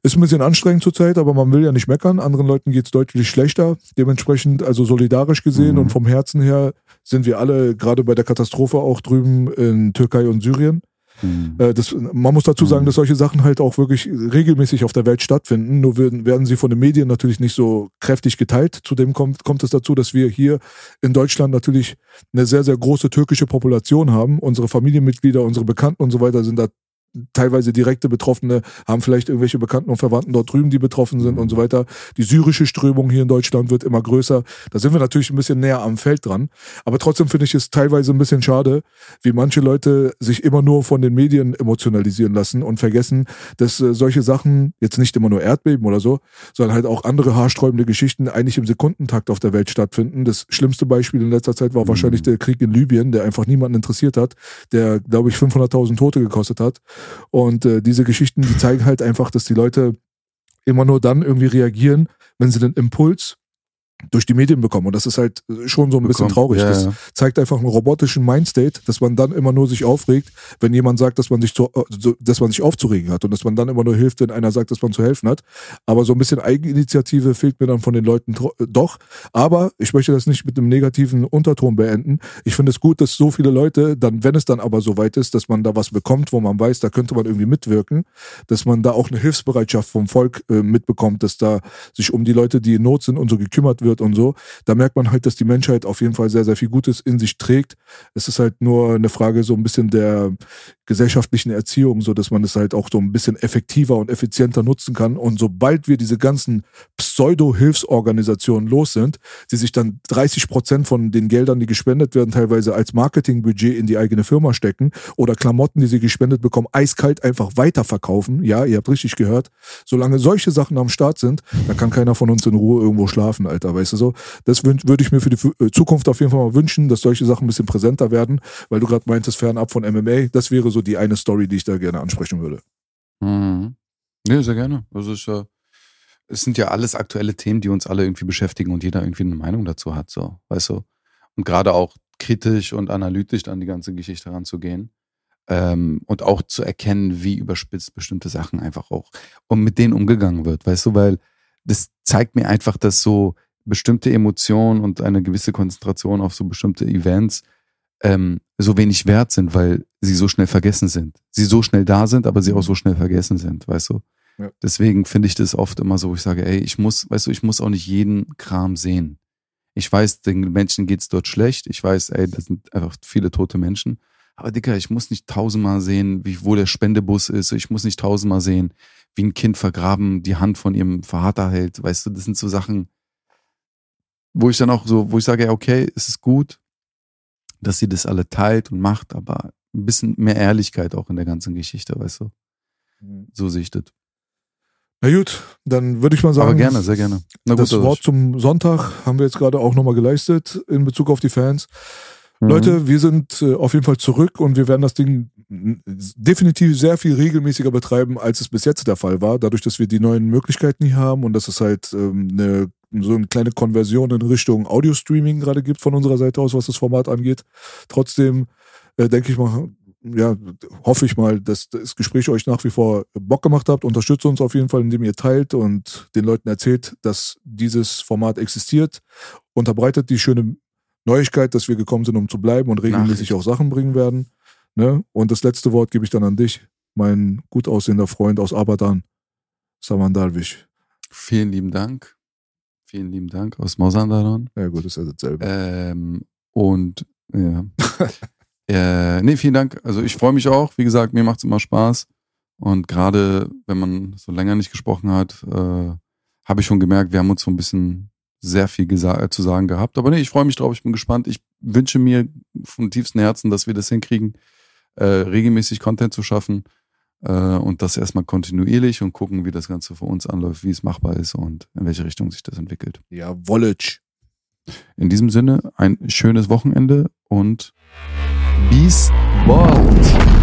ist ein bisschen anstrengend zur Zeit, aber man will ja nicht meckern. Anderen Leuten geht es deutlich schlechter. Dementsprechend, also solidarisch gesehen Mhm. und vom Herzen her sind wir alle gerade bei der Katastrophe auch drüben in Türkei und Syrien. Hm. Äh, Das, man muss dazu sagen, Mhm. dass solche Sachen halt auch wirklich regelmäßig auf der Welt stattfinden. Nur werden, werden sie von den Medien natürlich nicht so kräftig geteilt. Zudem kommt, kommt es dazu, dass wir hier in Deutschland natürlich eine sehr, sehr große türkische Population haben. Unsere Familienmitglieder, unsere Bekannten und so weiter sind da teilweise direkte Betroffene, haben vielleicht irgendwelche Bekannten und Verwandten dort drüben, die betroffen sind und so weiter. Die syrische Strömung hier in Deutschland wird immer größer. Da sind wir natürlich ein bisschen näher am Feld dran. Aber trotzdem finde ich es teilweise ein bisschen schade, wie manche Leute sich immer nur von den Medien emotionalisieren lassen und vergessen, dass äh, solche Sachen, jetzt nicht immer nur Erdbeben oder so, sondern halt auch andere haarsträubende Geschichten eigentlich im Sekundentakt auf der Welt stattfinden. Das schlimmste Beispiel in letzter Zeit war mhm. wahrscheinlich der Krieg in Libyen, der einfach niemanden interessiert hat, der, glaube ich, 500.000 Tote gekostet hat. Und äh, diese Geschichten, die zeigen halt einfach, dass die Leute immer nur dann irgendwie reagieren, wenn sie den Impuls durch die Medien bekommen. Und das ist halt schon so ein bisschen traurig. Ja, das ja. zeigt einfach einen robotischen Mindstate, dass man dann immer nur sich aufregt, wenn jemand sagt, dass man sich zu, dass man sich aufzuregen hat und dass man dann immer nur hilft, wenn einer sagt, dass man zu helfen hat. Aber so ein bisschen Eigeninitiative fehlt mir dann von den Leuten doch. Aber ich möchte das nicht mit einem negativen Unterton beenden. Ich finde es gut, dass so viele Leute dann, wenn es dann aber so weit ist, dass man da was bekommt, wo man weiß, da könnte man irgendwie mitwirken, dass man da auch eine Hilfsbereitschaft vom Volk äh, mitbekommt, dass da sich um die Leute, die in Not sind und so gekümmert wird wird und so, da merkt man halt, dass die Menschheit auf jeden Fall sehr, sehr viel Gutes in sich trägt. Es ist halt nur eine Frage so ein bisschen der gesellschaftlichen Erziehung, so dass man es halt auch so ein bisschen effektiver und effizienter nutzen kann. Und sobald wir diese ganzen Pseudo-Hilfsorganisationen los sind, die sich dann 30 Prozent von den Geldern, die gespendet werden, teilweise als Marketingbudget in die eigene Firma stecken oder Klamotten, die sie gespendet bekommen, eiskalt einfach weiterverkaufen. Ja, ihr habt richtig gehört. Solange solche Sachen am Start sind, dann kann keiner von uns in Ruhe irgendwo schlafen, Alter. Weißt du so? Das würde ich mir für die äh, Zukunft auf jeden Fall mal wünschen, dass solche Sachen ein bisschen präsenter werden, weil du gerade meintest, fernab von MMA. Das wäre so die eine Story, die ich da gerne ansprechen würde. Mhm. Nee, sehr gerne. Also ist ja, es sind ja alles aktuelle Themen, die uns alle irgendwie beschäftigen und jeder irgendwie eine Meinung dazu hat, so, weißt du. Und gerade auch kritisch und analytisch an die ganze Geschichte heranzugehen. Ähm, und auch zu erkennen, wie überspitzt bestimmte Sachen einfach auch und mit denen umgegangen wird, weißt du, weil das zeigt mir einfach, dass so bestimmte Emotionen und eine gewisse Konzentration auf so bestimmte Events ähm, so wenig wert sind, weil sie so schnell vergessen sind. Sie so schnell da sind, aber sie auch so schnell vergessen sind, weißt du? Ja. Deswegen finde ich das oft immer so, wo ich sage, ey, ich muss, weißt du, ich muss auch nicht jeden Kram sehen. Ich weiß, den Menschen geht's dort schlecht. Ich weiß, ey, das sind einfach viele tote Menschen. Aber Dicker, ich muss nicht tausendmal sehen, wie, wo der Spendebus ist. Ich muss nicht tausendmal sehen, wie ein Kind vergraben die Hand von ihrem Vater hält. Weißt du, das sind so Sachen, wo ich dann auch so, wo ich sage, okay, es ist gut, dass sie das alle teilt und macht, aber ein bisschen mehr Ehrlichkeit auch in der ganzen Geschichte, weißt du? Mhm. So sehe ich das. Na gut, dann würde ich mal sagen. Aber gerne, sehr gerne. Na das Wort zum Sonntag haben wir jetzt gerade auch nochmal geleistet in Bezug auf die Fans. Mhm. Leute, wir sind äh, auf jeden Fall zurück und wir werden das Ding definitiv sehr viel regelmäßiger betreiben, als es bis jetzt der Fall war, dadurch, dass wir die neuen Möglichkeiten hier haben und dass es halt ähm, eine so eine kleine Konversion in Richtung Audio-Streaming gerade gibt von unserer Seite aus, was das Format angeht. Trotzdem äh, denke ich mal, ja, hoffe ich mal, dass das Gespräch euch nach wie vor Bock gemacht habt. Unterstützt uns auf jeden Fall, indem ihr teilt und den Leuten erzählt, dass dieses Format existiert. Unterbreitet die schöne Neuigkeit, dass wir gekommen sind, um zu bleiben und regelmäßig auch Sachen bringen werden. Ne? Und das letzte Wort gebe ich dann an dich, mein gut aussehender Freund aus Abadan, Saman Darwish. Vielen lieben Dank. Vielen lieben Dank aus Mausandaron. Ja, gut, ist ja dasselbe. Ähm, und ja. <laughs> äh, nee, vielen Dank. Also ich freue mich auch. Wie gesagt, mir macht es immer Spaß. Und gerade wenn man so länger nicht gesprochen hat, äh, habe ich schon gemerkt, wir haben uns so ein bisschen sehr viel zu sagen gehabt. Aber nee, ich freue mich drauf, ich bin gespannt. Ich wünsche mir vom tiefsten Herzen, dass wir das hinkriegen, äh, regelmäßig Content zu schaffen äh, und das erstmal kontinuierlich und gucken, wie das Ganze für uns anläuft, wie es machbar ist und in welche Richtung sich das entwickelt. Ja, Wollitsch. In diesem Sinne ein schönes Wochenende und Peace bald.